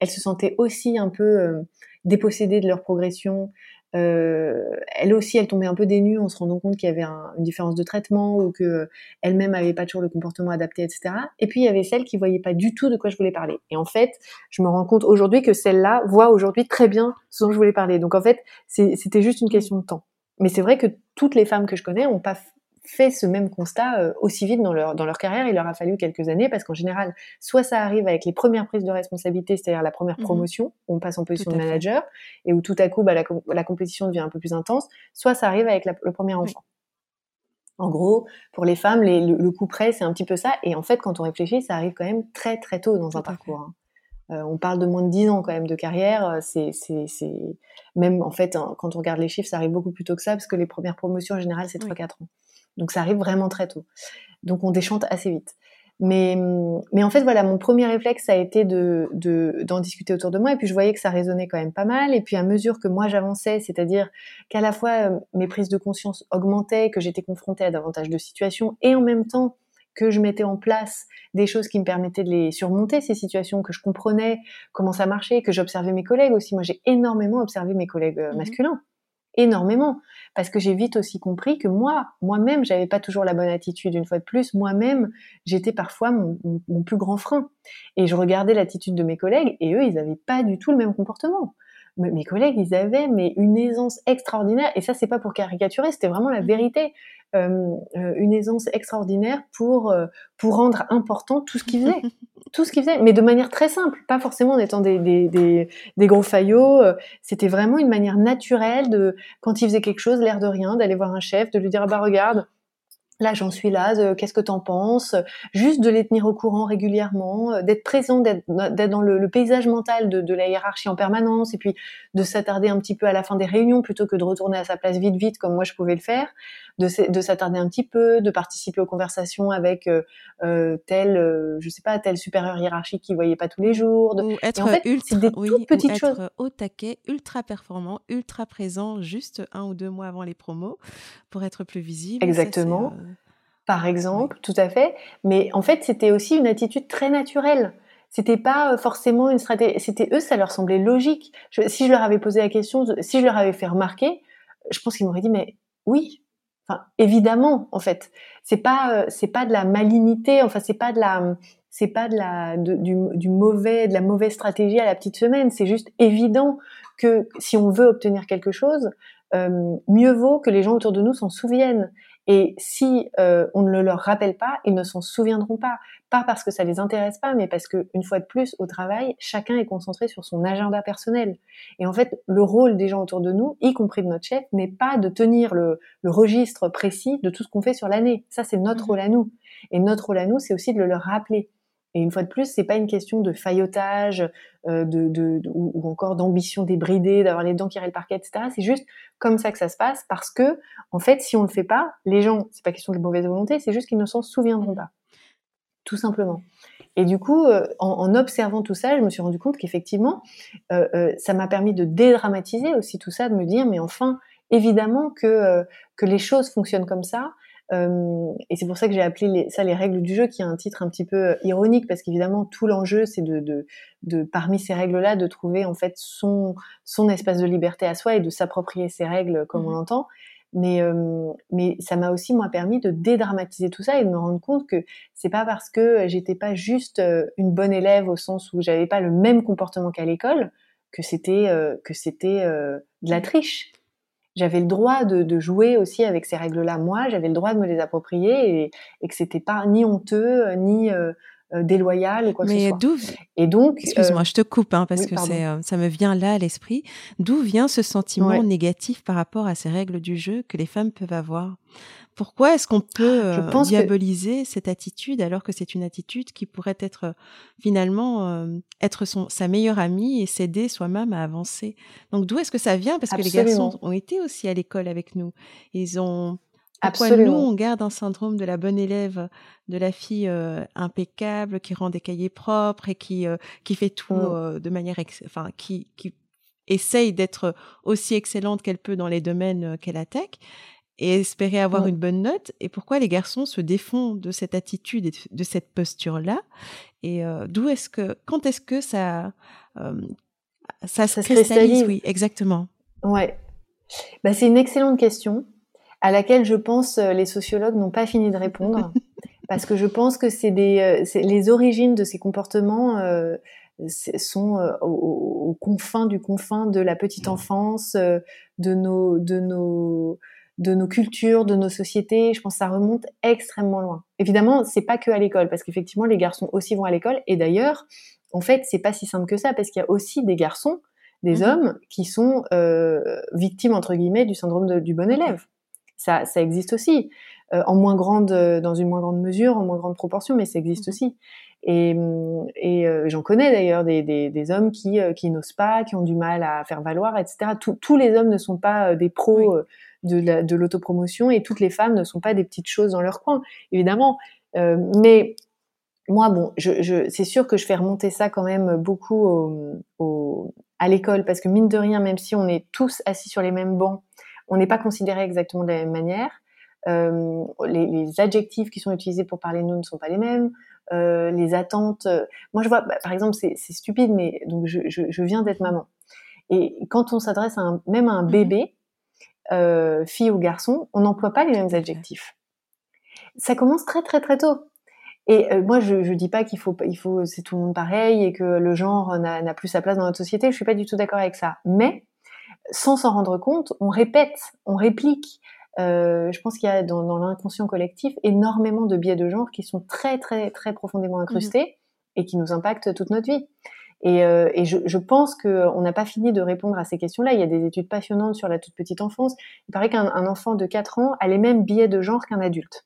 elles se sentaient aussi un peu dépossédées de leur progression, euh, elle aussi, elle tombait un peu dénue en se rendant compte qu'il y avait une différence de traitement ou que elle-même n'avait pas toujours le comportement adapté, etc. Et puis il y avait celle qui voyait pas du tout de quoi je voulais parler. Et en fait, je me rends compte aujourd'hui que celle-là voit aujourd'hui très bien ce dont je voulais parler. Donc en fait, c'était juste une question de temps. Mais c'est vrai que toutes les femmes que je connais ont pas fait ce même constat euh, aussi vite dans leur, dans leur carrière. Il leur a fallu quelques années parce qu'en général, soit ça arrive avec les premières prises de responsabilité, c'est-à-dire la première mmh promotion, on passe en position de manager et où tout à coup bah, la, la, compétition devient un peu plus intense, soit ça arrive avec le premier enfant. En gros, pour les femmes, le, coup près, c'est un petit peu ça. Et en fait, quand on réfléchit, ça arrive quand même très très tôt dans un parcours. Hein. Euh, on parle de moins de 10 ans quand même de carrière. Euh, c'est, même en fait, hein, quand on regarde les chiffres, ça arrive beaucoup plus tôt que ça parce que les premières promotions en général, c'est 3-4 ans. Donc ça arrive vraiment très tôt. Donc on déchante assez vite. Mais, mais en fait, voilà, mon premier réflexe, ça a été de, d'en discuter autour de moi. Et puis, je voyais que ça résonnait quand même pas mal. Et puis, à mesure que moi, j'avançais, c'est-à-dire qu'à la fois, euh, mes prises de conscience augmentaient, que j'étais confrontée à davantage de situations, et en même temps, que je mettais en place des choses qui me permettaient de les surmonter, ces situations, que je comprenais comment ça marchait, que j'observais mes collègues aussi. Moi, j'ai énormément observé mes collègues euh, mmh masculins énormément parce que j'ai vite aussi compris que moi, moi-même, j'avais pas toujours la bonne attitude. Une fois de plus, moi-même, j'étais parfois mon, mon, plus grand frein. Et je regardais l'attitude de mes collègues et eux, ils avaient pas du tout le même comportement mes collègues, ils avaient mais une aisance extraordinaire. Et ça, c'est pas pour caricaturer, c'était vraiment la mmh. vérité. Euh, euh, une aisance extraordinaire pour euh, pour rendre important tout ce qu'ils faisaient, tout ce qu'ils faisaient, mais de manière très simple, pas forcément en étant des des, gros faillots. C'était vraiment une manière naturelle de quand ils faisaient quelque chose, l'air de rien, d'aller voir un chef, de lui dire ah bah regarde, là j'en suis là, euh, qu'est-ce que t'en penses? Juste de les tenir au courant régulièrement, euh, d'être présent, d'être dans le, paysage mental de, la hiérarchie en permanence, et puis de s'attarder un petit peu à la fin des réunions plutôt que de retourner à sa place vite vite comme moi je pouvais le faire, de, de s'attarder un petit peu, de participer aux conversations avec euh, tel, je sais pas, tel supérieur hiérarchique qui voyait pas tous les jours. De... Ou être ultra, des toutes petites choses. Être au taquet, ultra performant, ultra présent, juste un ou deux mois avant les promos pour être plus visible. Exactement par exemple, tout à fait. Mais en fait, c'était aussi une attitude très naturelle. C'était pas euh, forcément une stratégie. C'était eux, ça leur semblait logique. si je leur avais posé la question, si je leur avais fait remarquer, je pense qu'ils m'auraient dit mais oui. Enfin, évidemment, en fait, c'est pas euh, c'est pas de la malignité. Enfin, c'est pas de la c'est pas de la du, du, mauvais de la mauvaise stratégie à la petite semaine. C'est juste évident que si on veut obtenir quelque chose, euh, mieux vaut que les gens autour de nous s'en souviennent. Et si euh, on ne le leur rappelle pas, ils ne s'en souviendront pas. Pas parce que ça les intéresse pas, mais parce que une fois de plus, au travail, chacun est concentré sur son agenda personnel. Et en fait, le rôle des gens autour de nous, y compris de notre chef, n'est pas de tenir le, le registre précis de tout ce qu'on fait sur l'année. Ça, c'est notre mmh. rôle à nous. Et notre rôle à nous, c'est aussi de le leur rappeler. Et une fois de plus, c'est pas une question de faillotage, euh, de, de, ou, encore d'ambition débridée, d'avoir les dents qui le parquet, etc. C'est juste comme ça que ça se passe parce que, en fait, si on le fait pas, les gens, c'est pas question de mauvaise volonté, c'est juste qu'ils ne s'en souviendront pas, tout simplement. Et du coup, euh, en, en, observant tout ça, je me suis rendu compte qu'effectivement, euh, euh ça m'a permis de dédramatiser aussi tout ça, de me dire, mais enfin, évidemment que euh, que les choses fonctionnent comme ça euh, et c'est pour ça que j'ai appelé ça les règles du jeu, qui a un titre un petit peu euh, ironique, parce qu'évidemment tout l'enjeu, c'est de, de, de, parmi ces règles-là, de trouver en fait son son espace de liberté à soi et de s'approprier ces règles comme on mmh l'entend. Mais euh, mais ça m'a aussi moi permis de dédramatiser tout ça et de me rendre compte que c'est pas parce que j'étais pas juste une bonne élève au sens où j'avais pas le même comportement qu'à l'école que c'était que c'était de la triche j'avais le droit de, de, jouer aussi avec ces règles-là. Moi, j'avais le droit de me les approprier et, et que c'était pas ni honteux ni euh, euh, déloyal ou quoi que ce soit. D'où Et donc, excuse-moi, je te coupe hein, parce que c'est, ça me vient là à l'esprit. D'où vient ce sentiment négatif par rapport à ces règles du jeu que les femmes peuvent avoir? Pourquoi est-ce qu'on peut euh, diaboliser cette attitude alors que c'est une attitude qui pourrait être euh, finalement euh, être son, sa meilleure amie et s'aider soi-même à avancer? Donc d'où est-ce que ça vient? Parce que les garçons ont été aussi à l'école avec nous. Ils ont pourquoi nous, on garde un syndrome de la bonne élève, de la fille impeccable, qui rend des cahiers propres et qui qui fait tout mmh. de manière, enfin, qui qui essaye d'être aussi excellente qu'elle peut dans les domaines qu'elle attaque et espérer avoir une bonne note. Et pourquoi les garçons se défont de cette attitude et de cette posture là et euh, d'où est-ce que quand est-ce que ça euh, ça, se cristallise, oui exactement. Ouais. Bah, c'est une excellente question à laquelle je pense euh, les sociologues n'ont pas fini de répondre parce que je pense que c'est des les origines de ces comportements sont aux, confins du confin de la petite enfance de nos de nos de nos cultures, de nos sociétés. Je pense que ça remonte extrêmement loin. Évidemment, c'est pas que à l'école, parce qu'effectivement, les garçons aussi vont à l'école. Et d'ailleurs, en fait, c'est pas si simple que ça, parce qu'il y a aussi des garçons, des mhm. hommes, qui sont euh, victimes entre guillemets du syndrome du bon élève. Ça, ça existe aussi, euh, en moins grande, dans une moins grande mesure, en moins grande proportion, mais ça existe mhm. aussi. Et, et euh, j'en connais d'ailleurs des, des, des, hommes qui, qui n'osent pas, qui ont du mal à faire valoir, etc. tous les hommes ne sont pas des pros de l'autopromotion et toutes les femmes ne sont pas des petites choses dans leur coin, évidemment. Euh, mais moi, bon, je, je, c'est sûr que je fais remonter ça quand même beaucoup au, au, à l'école parce que mine de rien, même si on est tous assis sur les mêmes bancs, on n'est pas considéré exactement de la même manière. Euh, les, les, adjectifs qui sont utilisés pour parler de nous ne sont pas les mêmes. Euh, les attentes. Euh, moi, je vois, bah, par exemple, c'est stupide, mais donc je, je, je viens d'être maman. Et quand on s'adresse même à un mmh bébé, fille ou garçon, on n'emploie pas les mêmes adjectifs. Ça commence très très très tôt. Et moi, je ne dis pas qu'il faut, il faut, c'est tout le monde pareil et que le genre n'a plus sa place dans notre société. Je suis pas du tout d'accord avec ça. Mais sans s'en rendre compte, on répète, on réplique. Euh, je pense qu'il y a dans, dans l'inconscient collectif énormément de biais de genre qui sont très très très profondément mmh incrustés et qui nous impactent toute notre vie. Et, euh, et je, je, pense qu'on n'a pas fini de répondre à ces questions-là. Il y a des études passionnantes sur la toute petite enfance. Il paraît qu'un enfant de 4 ans a les mêmes biais de genre qu'un adulte.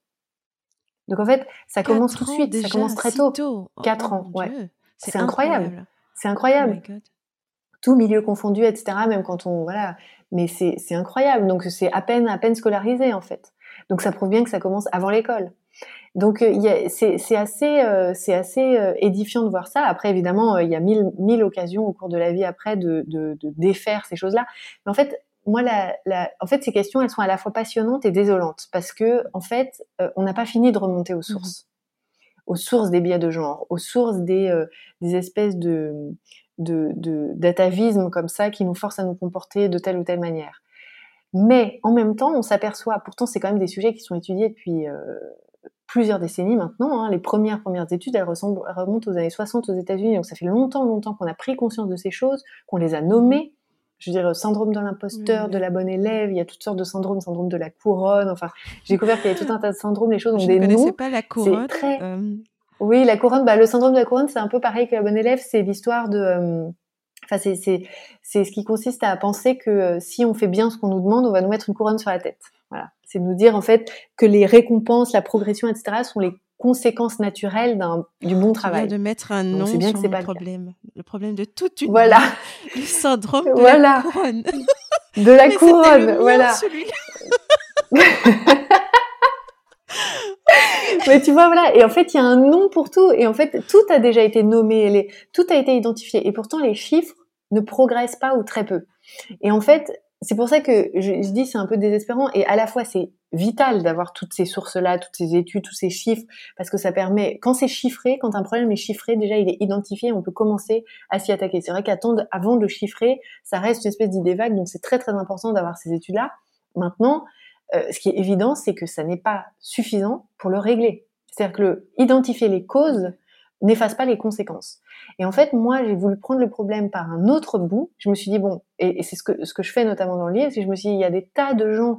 Donc en fait, ça commence tout de suite, ça commence très tôt. 4 ans, ouais. C'est incroyable. C'est incroyable. Oh tout milieu confondu, etc. Même quand on voilà, mais c'est incroyable. Donc c'est à peine à peine scolarisé en fait. Donc ça prouve bien que ça commence avant l'école. Donc euh, c'est assez euh, c'est assez euh, édifiant de voir ça. Après évidemment il y a mille mille occasions au cours de la vie après de, de, de défaire ces choses-là. Mais en fait moi la, la, en fait ces questions elles sont à la fois passionnantes et désolantes parce que en fait on n'a pas fini de remonter aux mmh sources. aux sources des biais de genre, aux sources des, des espèces de, de, d'atavisme comme ça qui nous force à nous comporter de telle ou telle manière. Mais en même temps, on s'aperçoit, pourtant c'est quand même des sujets qui sont étudiés depuis euh, plusieurs décennies maintenant. Hein. Les premières premières études, elles, remontent aux années 60 aux États-Unis, donc ça fait longtemps, longtemps qu'on a pris conscience de ces choses, qu'on les a nommées. Je veux dire, syndrome de l'imposteur, de la bonne élève, il y a toutes sortes de syndromes, syndrome de la couronne. Enfin, j'ai découvert qu'il y avait tout un tas de syndromes, les choses ont des noms. Je ne connaissais pas la couronne. Très... Euh, oui, la couronne, bah, le syndrome de la couronne, c'est un peu pareil que la bonne élève, c'est l'histoire de... Euh, enfin, c'est, c'est, c'est ce qui consiste à penser que euh, si on fait bien ce qu'on nous demande, on va nous mettre une couronne sur la tête. Voilà. C'est nous dire en fait que les récompenses, la progression, etc. sont les conséquences naturelles d'un du bon travail. de mettre un nom bien sur que mon problème, le problème de toute une voilà le syndrome de la couronne. De la couronne, voilà. Mais tu vois, voilà. Et en fait, il y a un nom pour tout. Et en fait, tout a déjà été nommé, tout a été identifié. Et pourtant, les chiffres ne progressent pas ou très peu. Et en fait, c'est pour ça que je, dis c'est un peu désespérant. Et à la fois, c'est vital d'avoir toutes ces sources-là, toutes ces études, tous ces chiffres, parce que ça permet, quand c'est chiffré, quand un problème est chiffré, déjà il est identifié, on peut commencer à s'y attaquer. C'est vrai qu'attendre avant de chiffrer, ça reste une espèce d'idée vague, donc c'est très très important d'avoir ces études-là. Maintenant, euh, ce qui est évident, c'est que ça n'est pas suffisant pour le régler. C'est-à-dire que identifier les causes n'efface pas les conséquences. Et en fait, moi, j'ai voulu prendre le problème par un autre bout. Je me suis dit, bon, et, c'est ce que, ce que je fais notamment dans le livre, c'est que je me suis dit, il y a des tas de gens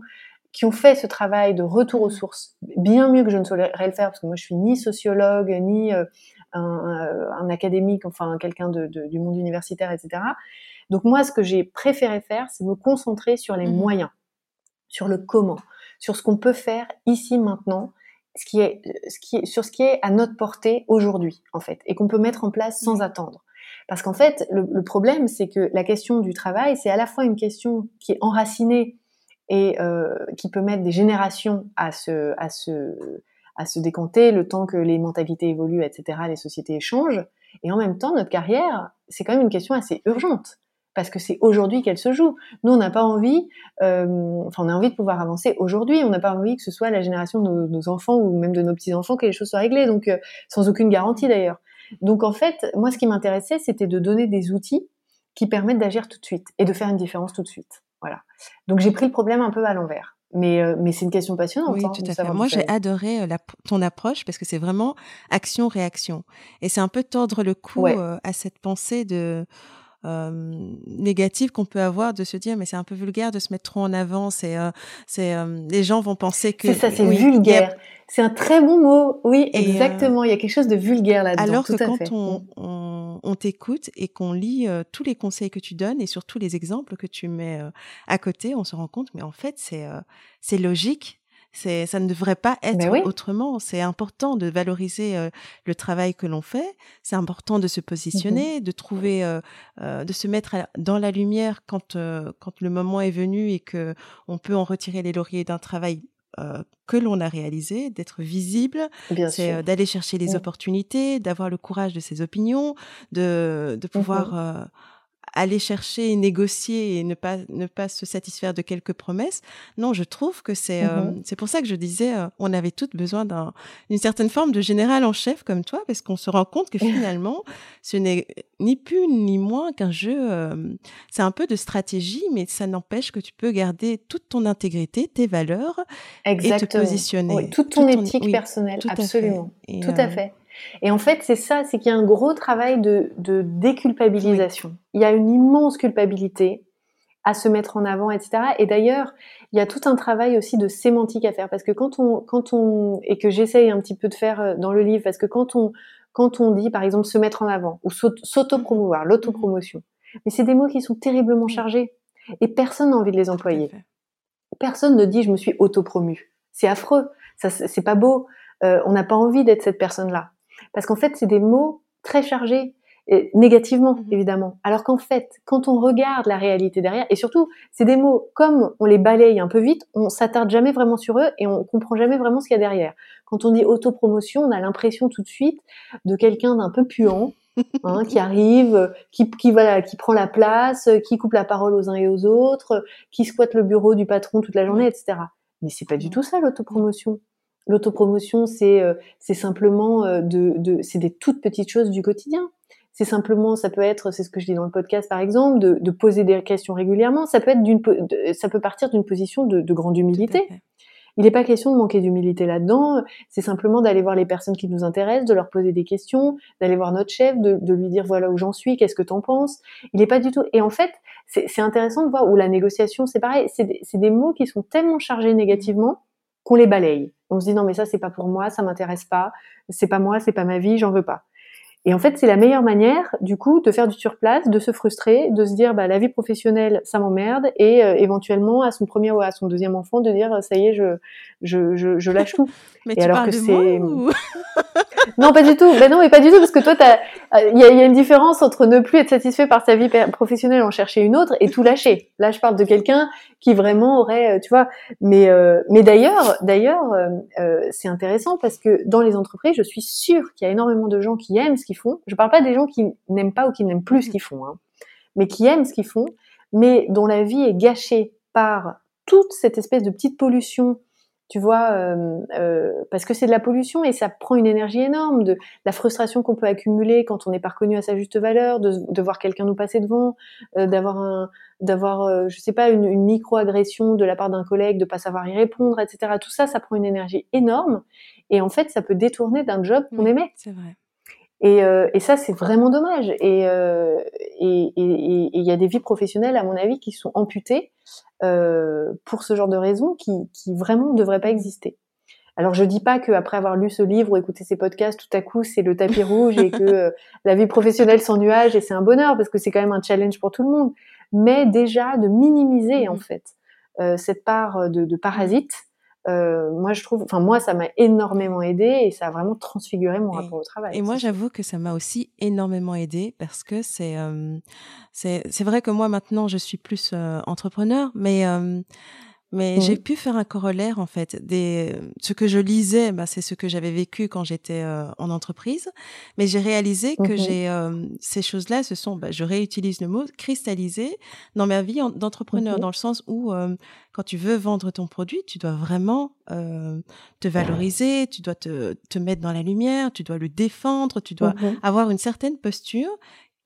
qui ont fait ce travail de retour aux sources bien mieux que je ne saurais le faire, parce que moi, je suis ni sociologue, ni euh, un, un, académique, enfin, quelqu'un de, de, du monde universitaire, etc. Donc moi, ce que j'ai préféré faire, c'est me concentrer sur les mmh moyens sur le comment, sur ce qu'on peut faire ici maintenant, ce qui est, ce qui est, sur ce qui est à notre portée aujourd'hui, en fait, et qu'on peut mettre en place sans attendre. Parce qu'en fait, le, problème, c'est que la question du travail, c'est à la fois une question qui est enracinée et euh, qui peut mettre des générations à se, à se, à se décompter, le temps que les mentalités évoluent, etc., les sociétés changent. Et en même temps, notre carrière, c'est quand même une question assez urgente parce que c'est aujourd'hui qu'elle se joue. Nous, on n'a pas envie, euh, enfin, on a envie de pouvoir avancer aujourd'hui. On n'a pas envie que ce soit la génération de nos, enfants ou même de nos petits enfants que les choses soient réglées. Donc, euh, sans aucune garantie d'ailleurs. Donc, en fait, moi, ce qui m'intéressait, c'était de donner des outils qui permettent d'agir tout de suite et de faire une différence tout de suite. Voilà. Donc, j'ai pris le problème un peu à l'envers. Mais, euh, mais c'est une question passionnante. Oui, hein, tout à fait. Moi, j'ai adoré ton approche parce que c'est vraiment action-réaction. Et c'est un peu tordre le cou à cette pensée de euh, négative qu'on peut avoir de se dire mais c'est un peu vulgaire de se mettre trop en avant c'est euh, c'est euh, les gens vont penser que c'est ça c'est vulgaire. C'est un très bon mot. Oui exactement. Il y a quelque chose de vulgaire là-dedans alors que quand mm. on, on, on t'écoute et qu'on lit tous les conseils que tu donnes et surtout les exemples que tu mets à côté on se rend compte mais en fait c'est c'est logique c'est, ça ne devrait pas être autrement. C'est important de valoriser euh, le travail que l'on fait. C'est important de se mmh positionner, de trouver, euh, euh, de se mettre dans la lumière quand quand le moment est venu et que on peut en retirer les lauriers d'un travail que l'on a réalisé, d'être visible, c'est d'aller chercher les mmh. opportunités, d'avoir le courage de ses opinions, de, de mmh pouvoir aller chercher, négocier et ne pas ne pas se satisfaire de quelques promesses. Non, je trouve que c'est euh, c'est pour ça que je disais euh, on avait toutes besoin d'un d'une certaine forme de général en chef comme toi parce qu'on se rend compte que finalement ce n'est ni plus ni moins qu'un jeu euh, c'est un peu de stratégie mais ça n'empêche que tu peux garder toute ton intégrité, tes valeurs et te positionner. Oui, toute ton Tout éthique oui, personnelle, tout à fait. absolument. Tout à fait. Et en fait, c'est ça, c'est qu'il y a un gros travail de, de déculpabilisation. Il y a une immense culpabilité à se mettre en avant, etc. Et d'ailleurs, il y a tout un travail aussi de sémantique à faire parce que quand on, quand on, et que j'essaye un petit peu de faire euh, dans le livre, parce que quand on, quand on dit, par exemple, se mettre en avant ou s'aut- s'auto-promouvoir, l'autopromotion, mais c'est des mots qui sont terriblement Oui. chargés et personne n'a envie de les employer personne ne dit je me suis auto-promu. C'est affreux, ça c'est c'est pas beau. Euh, on n'a pas envie d'être cette personne-là, parce qu'en fait c'est des mots très chargés et négativement Mhm. évidemment. Alors qu'en fait, quand on regarde la réalité derrière, et surtout c'est des mots comme on les balaye un peu vite, on s'attarde jamais vraiment sur eux et on comprend jamais vraiment ce qu'il y a derrière. Quand on dit autopromotion, on a l'impression tout de suite de quelqu'un d'un peu puant. hein, qui arrive, qui, qui voilà, qui prend la place, qui coupe la parole aux uns et aux autres, qui squatte le bureau du patron toute la journée, etc. Mais c'est pas du tout ça l'autopromotion. L'autopromotion, c'est euh, c'est simplement euh, de, de c'est des toutes petites choses du quotidien. C'est simplement, ça peut être, c'est ce que je dis dans le podcast par exemple, de, de poser des questions régulièrement. Ça peut être d'une, ça peut partir d'une position de, de grande humilité. Il n'est pas question de manquer d'humilité là-dedans. C'est simplement d'aller voir les personnes qui nous intéressent, de leur poser des questions, d'aller voir notre chef, de, de lui dire voilà où j'en suis, qu'est-ce que t'en penses. Il n'est pas du tout. Et en fait, c'est intéressant de voir où la négociation, c'est pareil. C'est des, c'est des mots qui sont tellement chargés négativement qu'on les balaye. On se dit non mais ça c'est pas pour moi, ça m'intéresse pas, c'est pas moi, c'est pas ma vie, j'en veux pas. Et en fait, c'est la meilleure manière, du coup, de faire du surplace, de se frustrer, de se dire, bah, la vie professionnelle, ça m'emmerde, et euh, éventuellement, à son premier ou à son deuxième enfant, de dire, ça y est, je, je, je, je lâche tout. Mais Et tu alors parles que c'est- ou... Non, pas du tout. Ben non, mais pas du tout, parce que toi, t'as- euh, il y, a, il y a une différence entre ne plus être satisfait par sa vie professionnelle, en chercher une autre, et tout lâcher. Là, je parle de quelqu'un qui vraiment aurait, euh, tu vois. Mais, euh, mais d'ailleurs, d'ailleurs, euh, c'est intéressant parce que dans les entreprises, je suis sûre qu'il y a énormément de gens qui aiment ce qu'ils font. Je parle pas des gens qui n'aiment pas ou qui n'aiment plus ce qu'ils font, hein, mais qui aiment ce qu'ils font, mais dont la vie est gâchée par toute cette espèce de petite pollution tu vois, euh, euh, parce que c'est de la pollution et ça prend une énergie énorme, de la frustration qu'on peut accumuler quand on n'est pas reconnu à sa juste valeur, de, de voir quelqu'un nous passer devant, euh, d'avoir un, d'avoir, je sais pas, une, une micro-agression de la part d'un collègue, de pas savoir y répondre, etc. Tout ça, ça prend une énergie énorme et en fait, ça peut détourner d'un job qu'on Oui, aimait. C'est vrai. Et, euh, et ça, c'est vraiment dommage. Et euh, et et- et- il y a des vies professionnelles, à mon avis, qui sont amputées euh, pour ce genre de raisons qui, qui vraiment ne devraient pas exister. Alors je dis pas qu'après avoir lu ce livre ou écouté ces podcasts, tout à coup c'est le tapis rouge et que euh, la vie professionnelle sans nuage et c'est un bonheur parce que c'est quand même un challenge pour tout le monde. Mais déjà de minimiser en Mhm. fait euh, cette part de, de parasite, euh, moi je trouve, enfin moi ça m'a énormément aidé et ça a vraiment transfiguré mon Et- rapport au travail. Et moi, j'avoue que ça m'a aussi énormément aidé parce que c'est euh, c'est c'est vrai que moi maintenant je suis plus euh, entrepreneur, mais euh, mais Mhm. j'ai pu faire un corollaire en fait des ce que je lisais, bah, c'est ce que j'avais vécu quand j'étais euh, en entreprise, mais j'ai réalisé que Mhm. j'ai euh, ces choses-là, ce sont, bah, je réutilise le mot cristallisé dans ma vie en- d'entrepreneur Mhm. dans le sens où euh, quand tu veux vendre ton produit, tu dois vraiment euh, te valoriser, tu dois te, te mettre dans la lumière, tu dois le défendre, tu dois avoir une certaine posture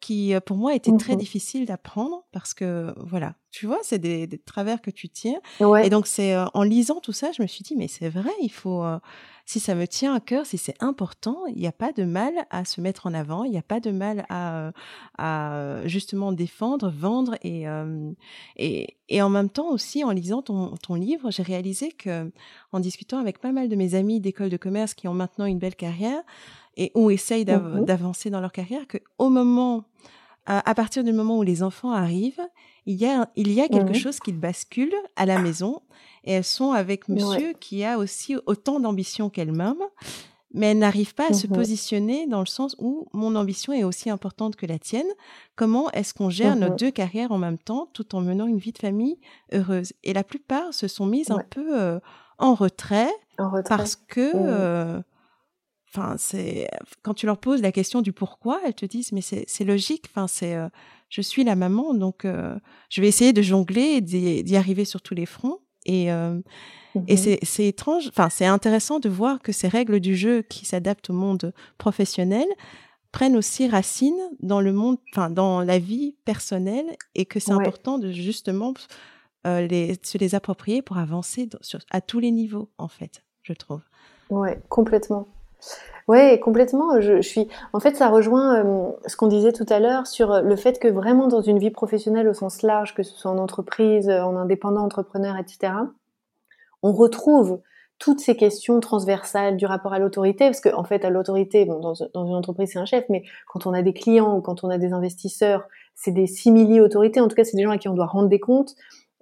qui, euh, pour moi, était très Mhm. difficile d'apprendre parce que, voilà, tu vois, c'est des, des travers que tu tiens. Ouais. Et donc, c'est euh, en lisant tout ça, je me suis dit, mais c'est vrai, il faut, euh, si ça me tient à cœur, si c'est important, il n'y a pas de mal à se mettre en avant, il n'y a pas de mal à, à justement défendre, vendre. Et, euh, et, et en même temps aussi, en lisant ton, ton livre, j'ai réalisé que, en discutant avec pas mal de mes amis d'école de commerce qui ont maintenant une belle carrière et ou essayent Mhm. d'avancer dans leur carrière, que au moment, à, à partir du moment où les enfants arrivent, il y a, il y a quelque chose qui bascule à la maison et elles sont avec Ouais. monsieur qui a aussi autant d'ambition qu'elle-même, mais elle n'arrive pas à se Mhm. positionner dans le sens où mon ambition est aussi importante que la tienne. Comment est-ce qu'on gère nos Mhm. deux carrières en même temps tout en menant une vie de famille heureuse? Et la plupart se sont mises un peu euh, en retrait En retrait. parce que euh, enfin, c'est quand tu leur poses la question du pourquoi, elles te disent mais c'est logique. Enfin, c'est je suis la maman, donc je vais essayer de jongler et d'y arriver sur tous les fronts. Et et mmh c'est étrange, enfin c'est intéressant de voir que ces règles du jeu qui s'adaptent au monde professionnel prennent aussi racine dans le monde, enfin dans la vie personnelle, et que c'est important de justement les, se les approprier pour avancer à tous les niveaux en fait, je trouve. Ouais, complètement. Ouais, complètement. Je, suis. En fait, ça rejoint ce qu'on disait tout à l'heure sur le fait que vraiment dans une vie professionnelle au sens large, que ce soit en entreprise, en indépendant, entrepreneur, etc on retrouve toutes ces questions transversales du rapport à l'autorité, parce qu'en en fait, à l'autorité, bon, dans, une entreprise, c'est un chef, mais quand on a des clients ou quand on a des investisseurs, c'est des simili-autorités, en tout cas, c'est des gens à qui on doit rendre des comptes.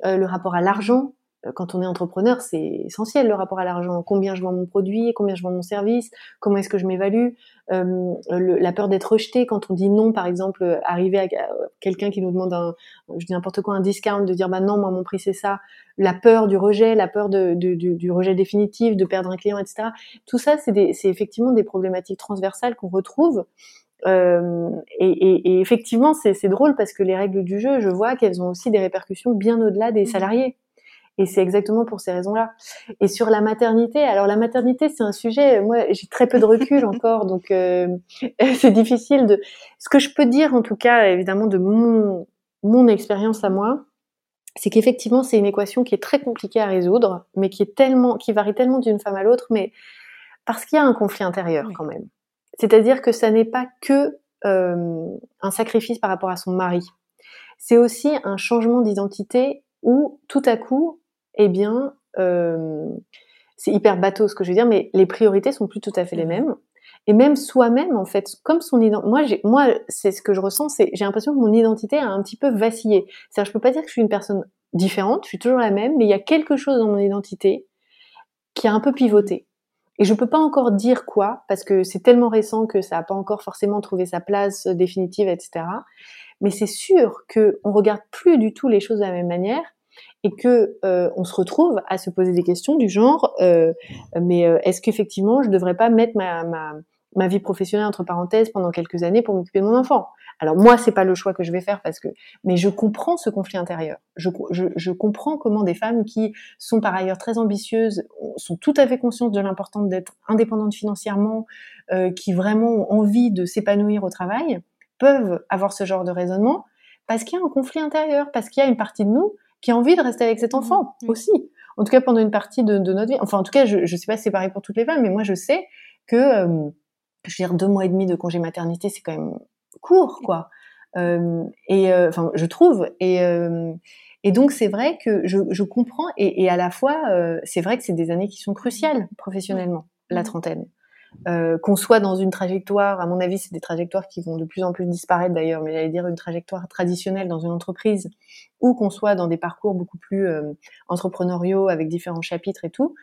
Euh, le rapport à l'argent, euh, quand on est entrepreneur, c'est essentiel le rapport à l'argent. Combien je vends mon produit, combien je vends mon service, comment est-ce que je m'évalue, euh, la peur d'être rejeté quand on dit non, par exemple, arriver à, quelqu'un qui nous demande un, je dis n'importe quoi, un discount, de dire bah non, moi mon prix c'est ça, la peur du rejet, la peur de, du, rejet définitif, de perdre un client, etc. Tout ça, c'est effectivement des problématiques transversales qu'on retrouve. Euh, et, et, et, effectivement, c'est drôle parce que les règles du jeu, je vois qu'elles ont aussi des répercussions bien au-delà des mmh. salariés. Et c'est exactement pour ces raisons-là. Et sur la maternité, alors la maternité, c'est un sujet, moi j'ai très peu de recul encore, donc euh, c'est difficile de... Ce que je peux dire en tout cas, évidemment, de mon, mon expérience à moi, c'est qu'effectivement c'est une équation qui est très compliquée à résoudre, mais qui est tellement, qui varie tellement d'une femme à l'autre, mais parce qu'il y a un conflit intérieur quand même. C'est-à-dire que ça n'est pas que euh, un sacrifice par rapport à son mari. C'est aussi un changement d'identité où tout à coup eh bien, euh, c'est hyper bateau ce que je veux dire, mais les priorités sont plus tout à fait les mêmes. Et même soi-même, en fait, comme son identité, moi, moi, c'est ce que je ressens, c'est j'ai l'impression que mon identité a un petit peu vacillé. C'est-à-dire, je peux pas dire que je suis une personne différente, je suis toujours la même, mais il y a quelque chose dans mon identité qui a un peu pivoté. Et je peux pas encore dire quoi, parce que c'est tellement récent que ça n'a pas encore forcément trouvé sa place définitive, etc. Mais c'est sûr que on regarde plus du tout les choses de la même manière et que euh, on se retrouve à se poser des questions du genre euh, mais euh, est-ce qu'effectivement je devrais pas mettre ma, ma, ma vie professionnelle entre parenthèses pendant quelques années pour m'occuper de mon enfant? Alors moi c'est pas le choix que je vais faire parce que mais je comprends ce conflit intérieur. Je, je, je comprends comment des femmes qui sont par ailleurs très ambitieuses sont tout à fait conscientes de l'importance d'être indépendantes financièrement qui vraiment ont envie de s'épanouir au travail peuvent avoir ce genre de raisonnement parce qu'il y a un conflit intérieur parce qu'il y a une partie de nous qui a envie de rester avec cet mmh, enfant aussi. En tout cas, pendant une partie de, de, notre vie. Enfin, en tout cas, je ne sais pas si c'est pareil pour toutes les femmes, mais moi, je sais que, euh, je veux dire, deux mois et demi de congé maternité, c'est quand même court, quoi. Euh, et euh, enfin, je trouve. Et, euh, et donc, c'est vrai que je, je comprends. Et, et, à la fois, euh, c'est vrai que c'est des années qui sont cruciales professionnellement, la mmh. trentaine. Euh, qu'on soit dans une trajectoire, à mon avis, c'est des trajectoires qui vont de plus en plus disparaître d'ailleurs, mais j'allais dire une trajectoire traditionnelle dans une entreprise, ou qu'on soit dans des parcours beaucoup plus euh, entrepreneuriaux avec différents chapitres et tout,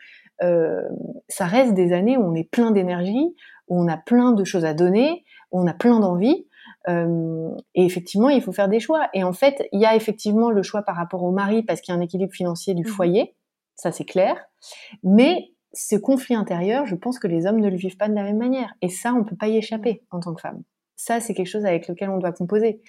euh, ça reste des années où on est plein d'énergie, où on a plein de choses à donner, où on a plein d'envie. Euh, et effectivement, il faut faire des choix. Et en fait, il y a effectivement le choix par rapport au mari parce qu'il y a un équilibre financier du mmh foyer, ça c'est clair. Mais ce conflit intérieur, je pense que les hommes ne le vivent pas de la même manière. Et ça, on peut pas y échapper en tant que femme. Ça, c'est quelque chose avec lequel on doit composer.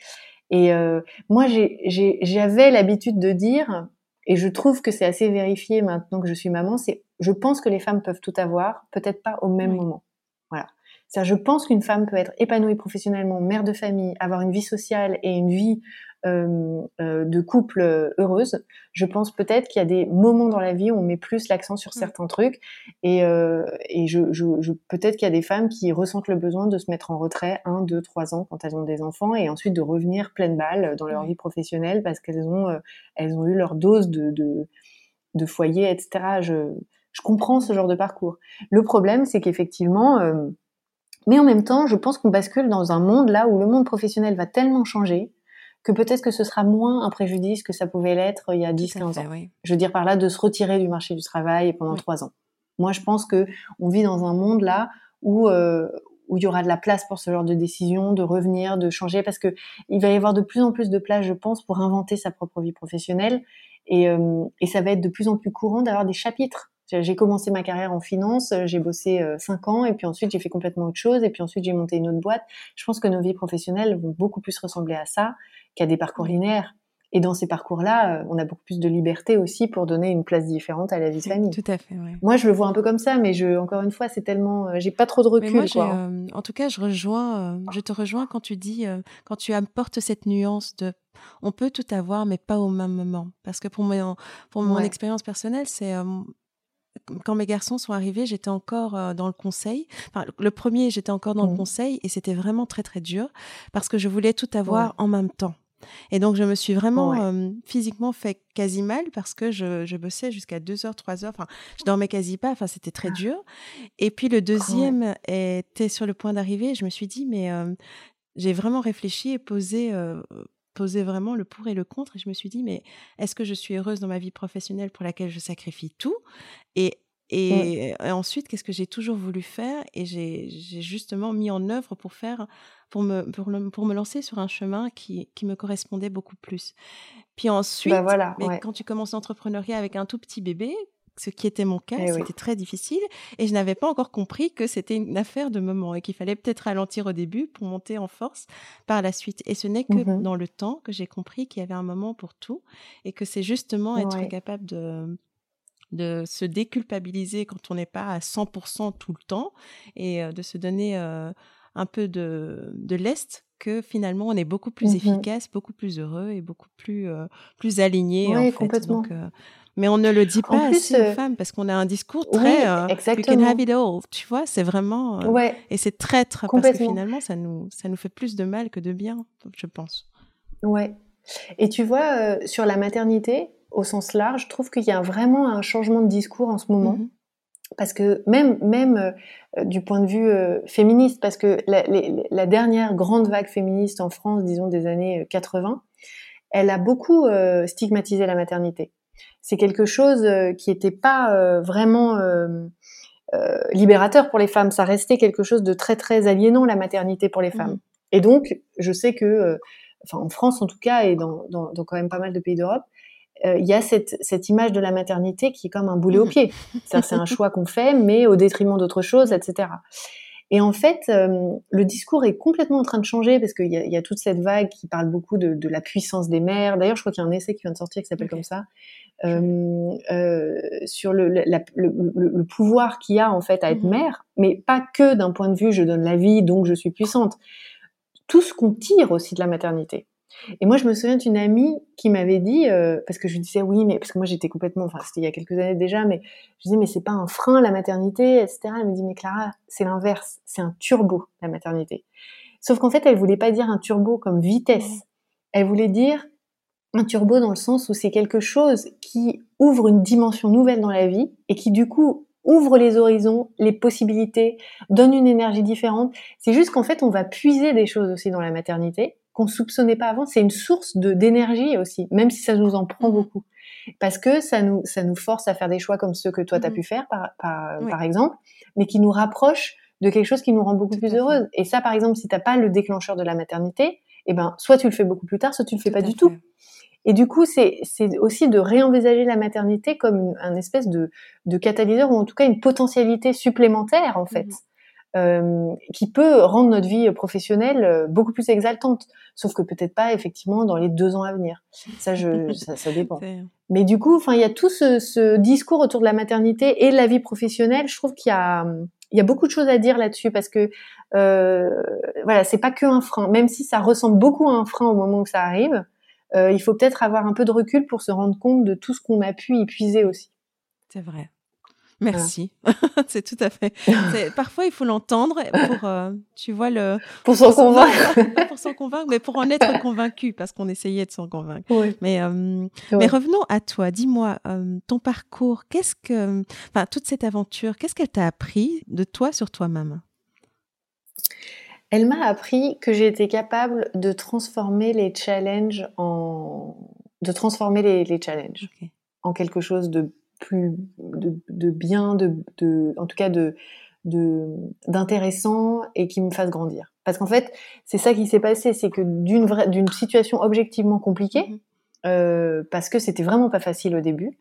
Et euh, moi, j'avais l'habitude de dire, et je trouve que c'est assez vérifié maintenant que je suis maman, c'est je pense que les femmes peuvent tout avoir, peut-être pas au même moment. Voilà. Ça, je pense qu'une femme peut être épanouie professionnellement, mère de famille, avoir une vie sociale et une vie de couple euh, heureuse. Je pense peut-être qu'il y a des moments dans la vie où on met plus l'accent sur mm. certains trucs et, et je, je, je peut-être qu'il y a des femmes qui ressentent le besoin de se mettre en retrait un, deux, trois ans quand elles ont des enfants et ensuite de revenir pleine balle dans leur vie professionnelle parce qu'elles ont elles ont eu leur dose de, de, de foyer, etc. Je, je comprends ce genre de parcours. Le problème, c'est qu'effectivement, mais en même temps, je pense qu'on bascule dans un monde là où le monde professionnel va tellement changer que peut-être que ce sera moins un préjudice que ça pouvait l'être il y a 10-15 ans. Je veux dire par là de se retirer du marché du travail pendant trois ans. Moi, je pense que on vit dans un monde là où euh, où il y aura de la place pour ce genre de décision, de revenir, de changer, parce que il va y avoir de plus en plus de place, je pense, pour inventer sa propre vie professionnelle, et, euh, et ça va être de plus en plus courant d'avoir des chapitres J'ai commencé ma carrière en finance, j'ai bossé cinq ans et puis ensuite j'ai fait complètement autre chose et puis ensuite j'ai monté une autre boîte. Je pense que nos vies professionnelles vont beaucoup plus ressembler à ça qu'à des parcours linéaires. Et dans ces parcours-là, euh, on a beaucoup plus de liberté aussi pour donner une place différente à la vie de famille. Tout à fait. Ouais. Moi, je le vois un peu comme ça, mais je, encore une fois, c'est tellement, euh, j'ai pas trop de recul. Mais moi, euh, en tout cas, je rejoins, je te rejoins quand tu dis, quand tu apportes cette nuance de, on peut tout avoir, mais pas au même moment. Parce que pour mon, pour mon expérience personnelle, c'est quand mes garçons sont arrivés, j'étais encore dans le conseil. Enfin, le premier, j'étais encore dans le mmh. conseil et c'était vraiment très très dur parce que je voulais tout avoir en même temps. Et donc, je me suis vraiment physiquement fait quasi mal parce que je, je bossais jusqu'à 2 heures, 3 heures. Enfin, je dormais quasi pas. Enfin, c'était très ah. dur. Et puis, le deuxième était sur le point d'arriver. Je me suis dit, mais j'ai vraiment réfléchi et posé, posé vraiment le pour et le contre. Et je me suis dit, mais est-ce que je suis heureuse dans ma vie professionnelle pour laquelle je sacrifie tout? Et et, ensuite, qu'est-ce que j'ai toujours voulu faire? Et j'ai justement mis en œuvre pour faire, pour me, pour, pour me lancer sur un chemin qui, qui, me correspondait beaucoup plus. Puis bah, ensuite, voilà, mais quand tu commences l'entrepreneuriat avec un tout petit bébé, ce qui était mon cas, eh c'était très difficile et je n'avais pas encore compris que c'était une affaire de moment et qu'il fallait peut-être ralentir au début pour monter en force par la suite. Et ce n'est que mmh dans le temps que j'ai compris qu'il y avait un moment pour tout et que c'est justement être capable de de se déculpabiliser quand on n'est pas à 100% tout le temps et de se donner un peu de, de lest que finalement on est beaucoup plus mmh efficace, beaucoup plus heureux et beaucoup plus, plus aligné. Oui, complètement. mais on ne le dit pas assez aux femmes parce qu'on a un discours très oui, you can have it all, tu vois, c'est vraiment ouais, et c'est traître parce que finalement ça nous ça nous fait plus de mal que de bien, je pense. Ouais. Et tu vois sur la maternité, au sens large, je trouve qu'il y a vraiment un changement de discours en ce moment. Mhm. Parce que même, même euh, du point de vue euh, féministe, parce que la, dernière grande vague féministe en France, disons des années 80, euh, elle a beaucoup stigmatisé la maternité. C'est quelque chose qui n'était pas vraiment libérateur pour les femmes. Ça restait quelque chose de très très aliénant la maternité pour les femmes. Mhm. Et donc, je sais que, enfin en France en tout cas, et dans, dans, dans quand même pas mal de pays d'Europe, euh, il y a cette, cette, image de la maternité qui est comme un boulet au mmh. pied. C'est un choix qu'on fait, mais au détriment d'autres choses, etc. Et en fait, euh, le discours est complètement en train de changer parce qu'il y, y, a toute cette vague qui parle beaucoup de, de la puissance des mères. D'ailleurs, je crois qu'il y a un essai qui vient de sortir qui s'appelle comme ça, euh, euh, sur le, le, le, pouvoir qu'il y a en fait à être mmh. mère, mais pas que d'un point de vue je donne la vie donc je suis puissante. Tout ce qu'on tire aussi de la maternité. Et moi, je me souviens d'une amie qui m'avait dit, euh, parce que je lui disais oui, mais parce que moi j'étais complètement, enfin c'était il y a quelques années déjà, mais je disais mais c'est pas un frein la maternité, etc. Elle me dit mais Clara, c'est l'inverse, c'est un turbo la maternité. Sauf qu'en fait, elle voulait pas dire un turbo comme vitesse, elle voulait dire un turbo dans le sens où c'est quelque chose qui ouvre une dimension nouvelle dans la vie et qui du coup ouvre les horizons, les possibilités, donne une énergie différente. C'est juste qu'en fait, on va puiser des choses aussi dans la maternité qu'on soupçonnait pas avant. C'est une source de d'énergie aussi, même si ça nous en prend mmh. beaucoup, parce que ça nous ça nous force à faire des choix comme ceux que toi tu as mmh. pu faire par par, par exemple, mais qui nous rapprochent de quelque chose qui nous rend beaucoup plus heureuse. Et ça, par exemple, si t'as pas le déclencheur de la maternité, eh ben soit tu le fais beaucoup plus tard, soit tu le fais pas du tout. Et du coup, c'est aussi de réenvisager la maternité comme un espèce de, de catalyseur ou en tout cas une potentialité supplémentaire en fait. Mmh. Euh, qui peut rendre notre vie professionnelle euh, beaucoup plus exaltante. Sauf que peut-être pas effectivement dans les deux ans à venir. Ça, je, ça, ça dépend. Mais du coup, enfin, il y a tout ce, ce, discours autour de la maternité et de la vie professionnelle. Je trouve qu'il y a, il y a beaucoup de choses à dire là-dessus parce que euh, voilà, c'est pas que un frein. Même si ça ressemble beaucoup à un frein au moment où ça arrive, euh, il faut peut-être avoir un peu de recul pour se rendre compte de tout ce qu'on a pu y puiser aussi. C'est vrai. Merci, c'est tout à fait. Parfois, il faut l'entendre pour, euh, tu vois, le... Pour s'en convaincre. pour s'en convaincre, mais pour en être convaincu, parce qu'on essayait de s'en convaincre. Mais, euh, mais revenons à toi. Dis-moi, euh, ton parcours, qu'est-ce que... Enfin, toute cette aventure, qu'est-ce qu'elle t'a appris de toi sur toi-même? Elle m'a appris que j'ai été capable de transformer les challenges en... de transformer les, les challenges en quelque chose de plus de, bien, de, de, en tout cas de d'intéressant et qui me fasse grandir. Parce qu'en fait, c'est ça qui s'est passé, c'est que d'une d'une situation objectivement compliquée, mhm. euh, parce que c'était vraiment pas facile au début,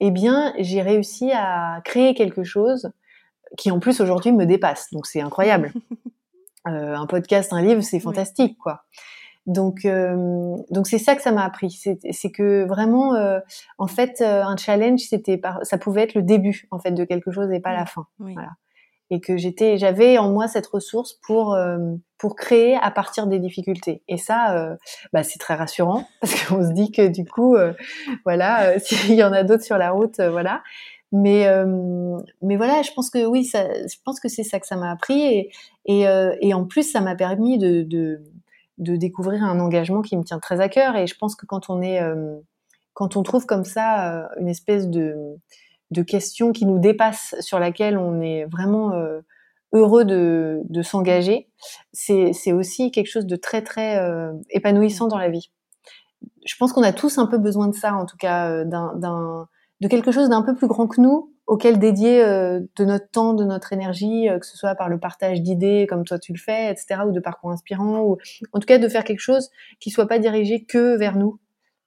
eh bien, j'ai réussi à créer quelque chose qui, en plus, aujourd'hui, me dépasse. Donc, c'est incroyable. Euh, un podcast, un livre, c'est fantastique, quoi. Donc, euh, donc c'est ça que ça m'a appris. C'est que vraiment, euh, en fait, euh, un challenge, c'était, ça pouvait être le début, en fait, de quelque chose et pas la fin. Voilà et que j'étais, j'avais en moi cette ressource pour euh, pour créer à partir des difficultés. Et ça, euh, bah, c'est très rassurant parce qu'on se dit que du coup, euh, voilà, s'il y en a d'autres sur la route, voilà. Mais mais voilà, je pense que oui, ça, je pense que c'est ça que ça m'a appris et et, et en plus, ça m'a permis de, de de découvrir un engagement qui me tient très à cœur. Et je pense que quand on est quand on trouve comme ça une espèce de de questions qui nous dépassent, sur laquelle on est vraiment euh, heureux de, de s'engager, c'est aussi quelque chose de très très euh, épanouissant dans la vie. Je pense qu'on a tous un peu besoin de ça, en tout cas, euh, d'un de quelque chose d'un peu plus grand que nous, auquel dédier de notre temps, de notre énergie, que ce soit par le partage d'idées comme toi tu le fais, etc., ou de parcours inspirants, ou en tout cas de faire quelque chose qui soit pas dirigé que vers nous.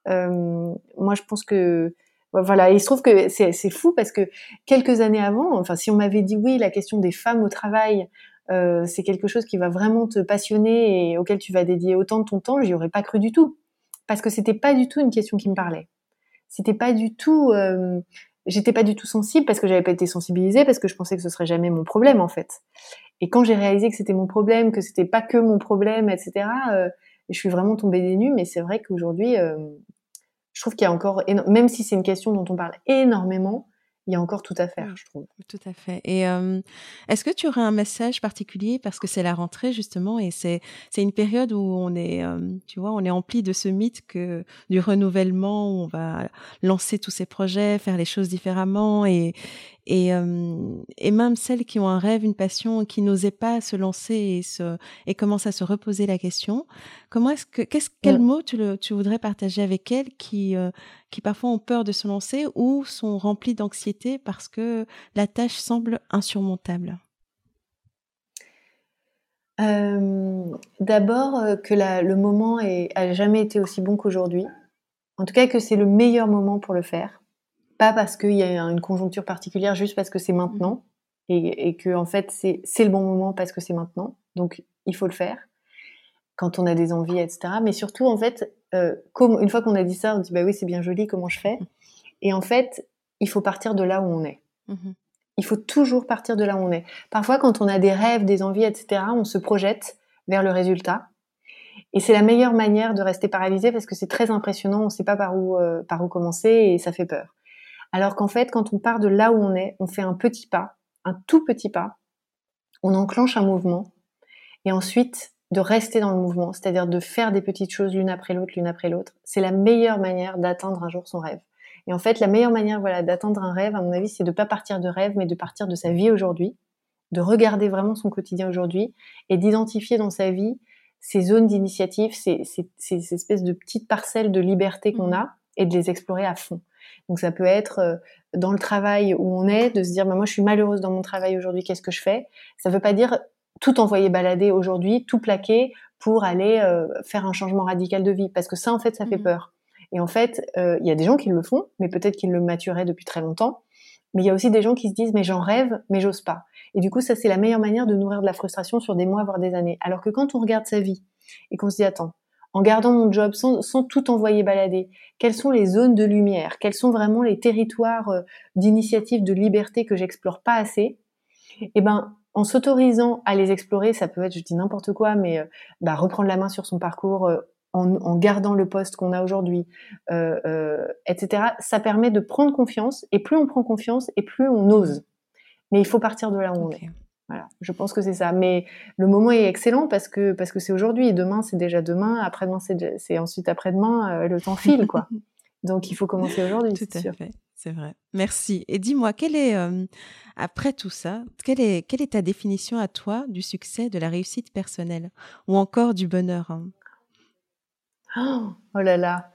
moi, je pense que voilà, il se trouve que c'est fou parce que quelques années avant, enfin, si on m'avait dit oui, la question des femmes au travail, euh, c'est quelque chose qui va vraiment te passionner et auquel tu vas dédier autant de ton temps, j'y aurais pas cru du tout, parce que c'était pas du tout une question qui me parlait. C'était pas du tout, euh, j'étais pas du tout sensible parce que j'avais pas été sensibilisée, parce que je pensais que ce serait jamais mon problème en fait. Et quand j'ai réalisé que c'était mon problème, que c'était pas que mon problème, etc. Euh, je suis vraiment tombée des nues, mais c'est vrai qu'aujourd'hui, euh, je trouve qu'il y a encore, même si c'est une question dont on parle énormément, il y a encore tout à faire, je trouve. Tout à fait. Et est-ce que tu aurais un message particulier? Parce que c'est la rentrée justement et c'est c'est une période où on est, tu vois, on est empli de ce mythe que du renouvellement, où on va lancer tous ces projets, faire les choses différemment et et, et même celles qui ont un rêve, une passion, qui n'osaient pas se lancer et, se, et commencent à se reposer la question, comment est-ce que, qu'est-ce, quel mot tu, le, tu voudrais partager avec elles qui, qui parfois ont peur de se lancer ou sont remplies d'anxiété parce que la tâche semble insurmontable? D'abord, que la, le moment ait, a jamais été aussi bon qu'aujourd'hui. En tout cas, que c'est le meilleur moment pour le faire pas parce qu'il y a une conjoncture particulière, juste parce que c'est maintenant et, et, que en fait c'est le bon moment parce que c'est maintenant. Donc il faut le faire quand on a des envies, etc. Mais surtout en fait, euh, comme, une fois qu'on a dit ça, on dit bah oui c'est bien joli, comment je fais? Et en fait, il faut partir de là où on est. Mm-hmm. Il faut toujours partir de là où on est. Parfois, quand on a des rêves, des envies, etc., on se projette vers le résultat. Et c'est la meilleure manière de rester paralysé parce que c'est très impressionnant, on ne sait pas par où, euh, par où commencer et ça fait peur. Alors qu'en fait, quand on part de là où on est, on fait un petit pas, un tout petit pas, on enclenche un mouvement, et ensuite de rester dans le mouvement, c'est-à-dire de faire des petites choses l'une après l'autre, l'une après l'autre. C'est la meilleure manière d'atteindre un jour son rêve. Et en fait, la meilleure manière, voilà, d'atteindre un rêve, à mon avis, c'est de pas partir de rêve, mais de partir de sa vie aujourd'hui, de regarder vraiment son quotidien aujourd'hui et d'identifier dans sa vie ces zones d'initiative, ces, ces, espèces de petites parcelles de liberté qu'on mmh. a et de les explorer à fond. Donc ça peut être euh, dans le travail où on est, de se dire bah, moi je suis malheureuse dans mon travail aujourd'hui, qu'est-ce que je fais? Ça ne veut pas dire tout envoyer balader aujourd'hui, tout plaquer pour aller euh, faire un changement radical de vie, parce que ça en fait ça fait mmh peur. Et en fait, euh, il y a des gens qui le font, mais peut-être qu'ils le maturaient depuis très longtemps. Mais il y a aussi des gens qui se disent mais j'en rêve, mais j'ose pas. Et du coup, ça c'est la meilleure manière de nourrir de la frustration sur des mois voire des années. Alors que quand on regarde sa vie et qu'on se dit attends, en gardant mon job sans, tout envoyer balader Quelles sont les zones de lumière? Quels sont vraiment les territoires euh, d'initiative, de liberté que j'explore pas assez? Eh ben, en s'autorisant à les explorer, ça peut être, je dis n'importe quoi, mais euh, bah, reprendre la main sur son parcours euh, en, gardant le poste qu'on a aujourd'hui, etc. Ça permet de prendre confiance, et plus on prend confiance, et plus on ose. Mais il faut partir de là où on est. Voilà, je pense que c'est ça. Mais le moment est excellent parce que parce que c'est aujourd'hui. Demain, c'est déjà demain. Après-demain, c'est ensuite après-demain. Euh, le temps file, quoi. Donc, il faut commencer aujourd'hui. Tout à fait. C'est vrai. Merci. Et dis-moi, quelle est, euh, après tout ça, quelle est, quelle est ta définition à toi du succès, de la réussite personnelle? Ou encore du bonheur hein? oh là là,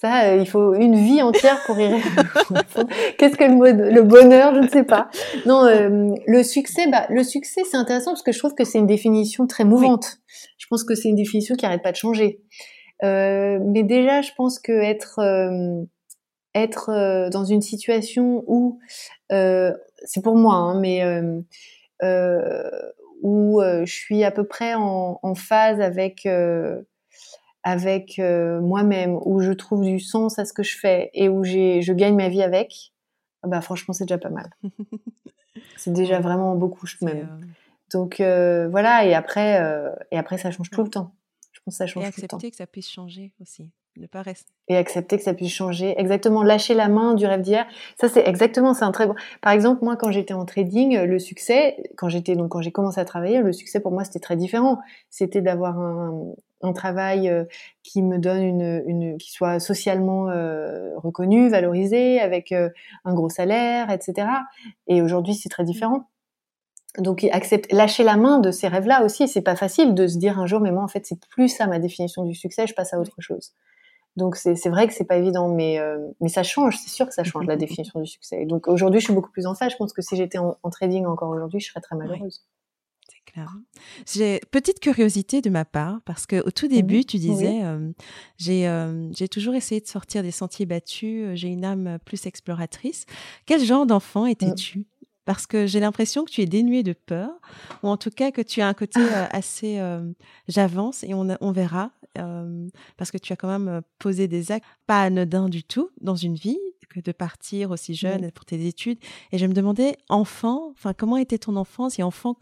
ça, euh, il faut une vie entière pour y répondre. Qu'est-ce que le, le, bonheur Je ne sais pas. Non, euh, le succès, bah, le succès, c'est intéressant parce que je trouve que c'est une définition très mouvante. Je pense que c'est une définition qui n'arrête pas de changer. mais déjà, je pense que être être dans une situation où c'est pour moi, hein, mais où je suis à peu près en, en phase avec avec moi-même, où je trouve du sens à ce que je fais et où je gagne ma vie avec, bah franchement c'est déjà pas mal. c'est déjà vraiment beaucoup même. Donc voilà et après et après ça change tout le temps. Je pense que ça change et tout le temps. accepter que ça puisse changer aussi. Ne pas rester. Et accepter que ça puisse changer. Exactement, lâcher la main du rêve d'hier. Ça, c'est exactement, c'est un très bon. Par exemple, moi, quand j'étais en trading, le succès, quand j'étais, donc, quand j'ai commencé à travailler, le succès pour moi, c'était très différent. C'était d'avoir un, un travail euh, qui me donne une, une qui soit socialement euh, reconnu, valorisé, avec euh, un gros salaire, etc. Et aujourd'hui, c'est très différent. Donc, accepte, lâcher la main de ces rêves-là aussi, c'est pas facile de se dire un jour, mais moi, en fait, c'est plus ça ma définition du succès, je passe à autre chose. Donc c'est vrai que c'est pas évident, mais euh, mais ça change, c'est sûr que ça change la définition du succès. Donc aujourd'hui, je suis beaucoup plus en phase. Je pense que si j'étais en, trading encore aujourd'hui, je serais très malheureuse. C'est clair. J'ai petite curiosité de ma part parce que au tout début, tu disais euh, j'ai euh, j'ai toujours essayé de sortir des sentiers battus. J'ai une âme plus exploratrice. Quel genre d'enfant mmh. étais-tu? Parce que j'ai l'impression que tu es dénué de peur, ou en tout cas que tu as un côté assez j'avance et on, on verra, parce que tu as quand même posé des actes pas anodins du tout dans une vie, que de partir aussi jeune pour tes études. Et je me demandais, enfant, enfin comment était ton enfance et enfant,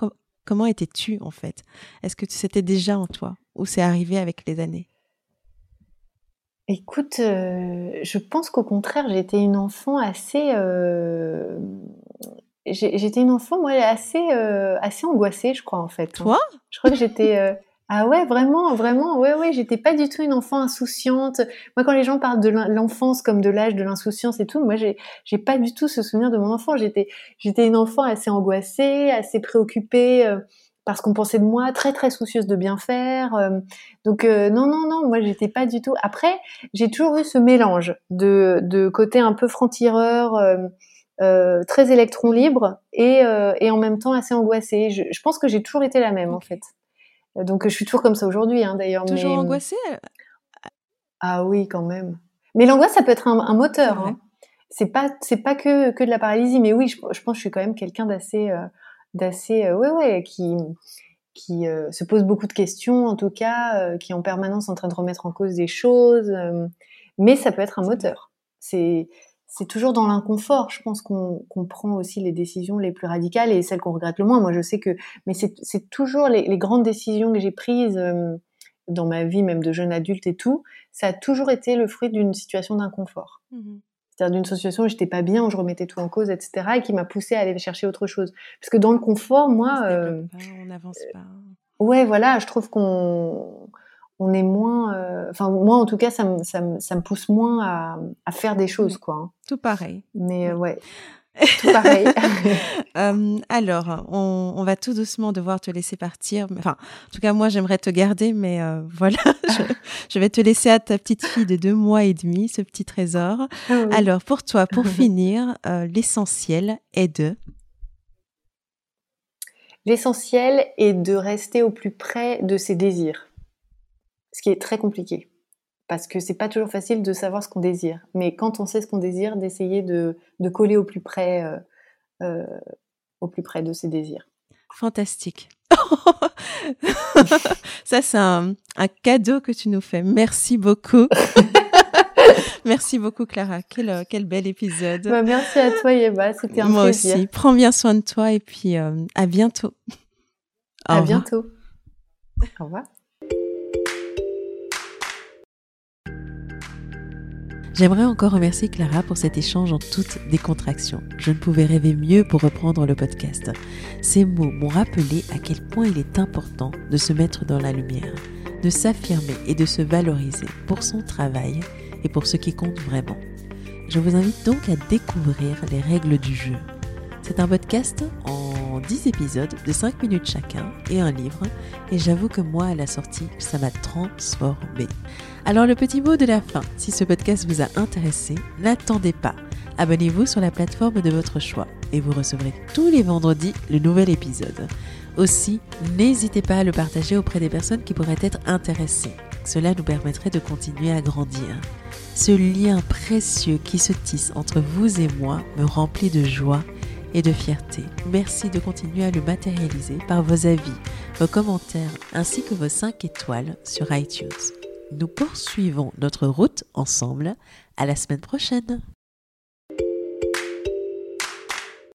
comment étais-tu en fait? Est-ce que c'était déjà en toi ou c'est arrivé avec les années? Écoute, je pense qu'au contraire, j'étais une enfant assez j'étais une enfant, moi, assez, euh, assez angoissée, je crois, en fait. Hein. Toi? Je crois que j'étais. Euh, ah ouais, vraiment, vraiment, ouais, ouais, j'étais pas du tout une enfant insouciante. Moi, quand les gens parlent de l'enfance comme de l'âge de l'insouciance et tout, moi, j'ai, j'ai pas du tout ce souvenir de mon enfant. J'étais, j'étais une enfant assez angoissée, assez préoccupée. Euh, parce qu'on pensait de moi, très très soucieuse de bien faire. donc non non non, moi j'étais pas du tout. Après, j'ai toujours eu ce mélange de, de côté un peu franc-tireur, euh, très électron libre et, euh, et, en même temps assez angoissée. Je, je pense que j'ai toujours été la même en fait. Donc je suis toujours comme ça aujourd'hui hein, d'ailleurs. Toujours mais... angoissée Ah oui quand même. Mais l'angoisse ça peut être un, un moteur. Hein. C'est pas c'est pas que, que de la paralysie, mais oui je, je pense que je suis quand même quelqu'un d'assez euh, d'assez ouais ouais qui qui se pose beaucoup de questions en tout cas, qui est en permanence en train de remettre en cause des choses. mais ça peut être un moteur. C'est c'est toujours dans l'inconfort, je pense qu'on prend aussi les décisions les plus radicales et celles qu'on regrette le moins. Moi, je sais que, mais c'est toujours les, grandes décisions que j'ai prises euh, dans ma vie, même de jeune adulte et tout, ça a toujours été le fruit d'une situation d'inconfort. Mmh C'est-à-dire d'une situation où j'étais pas bien, où je remettais tout en cause, etc., et qui m'a poussé à aller chercher autre chose. Parce que dans le confort, moi, euh, on n'avance pas. ouais, voilà, je trouve qu'on on est moins. Euh, enfin, moi, en tout cas, ça me, ça me, pousse moins à, à, faire des choses, quoi. Hein. Tout pareil. Mais euh, ouais. Tout pareil. Euh, alors, on, on, va tout doucement devoir te laisser partir. Enfin, en tout cas, moi, j'aimerais te garder, mais voilà, je, vais te laisser à ta petite fille de deux mois et demi, ce petit trésor. Ah alors, pour toi, pour finir, l'essentiel est de? L'essentiel est de rester au plus près de ses désirs ce qui est très compliqué parce que c'est pas toujours facile de savoir ce qu'on désire. Mais quand on sait ce qu'on désire, d'essayer de, coller au plus près, euh, euh, au plus près de ses désirs. Fantastique. Ça, c'est un, cadeau que tu nous fais. Merci beaucoup. merci beaucoup, Clara. Quel, quel bel épisode. Bah, merci à toi, Yeba. C'était un plaisir. Moi aussi. Prends bien soin de toi et puis euh, à bientôt. à bientôt. Au revoir. J'aimerais encore remercier Clara pour cet échange en toute décontraction. Je ne pouvais rêver mieux pour reprendre le podcast. Ces mots m'ont rappelé à quel point il est important de se mettre dans la lumière, de s'affirmer et de se valoriser pour son travail et pour ce qui compte vraiment. Je vous invite donc à découvrir les règles du jeu. C'est un podcast en 10 épisodes de 5 minutes chacun et un livre, et j'avoue que moi, à la sortie, ça m'a transformé. Alors le petit mot de la fin, si ce podcast vous a intéressé, n'attendez pas. Abonnez-vous sur la plateforme de votre choix et vous recevrez tous les vendredis le nouvel épisode. Aussi, n'hésitez pas à le partager auprès des personnes qui pourraient être intéressées. Cela nous permettrait de continuer à grandir. Ce lien précieux qui se tisse entre vous et moi me remplit de joie et de fierté. Merci de continuer à le matérialiser par vos avis, vos commentaires ainsi que vos 5 étoiles sur iTunes. Nous poursuivons notre route ensemble. À la semaine prochaine!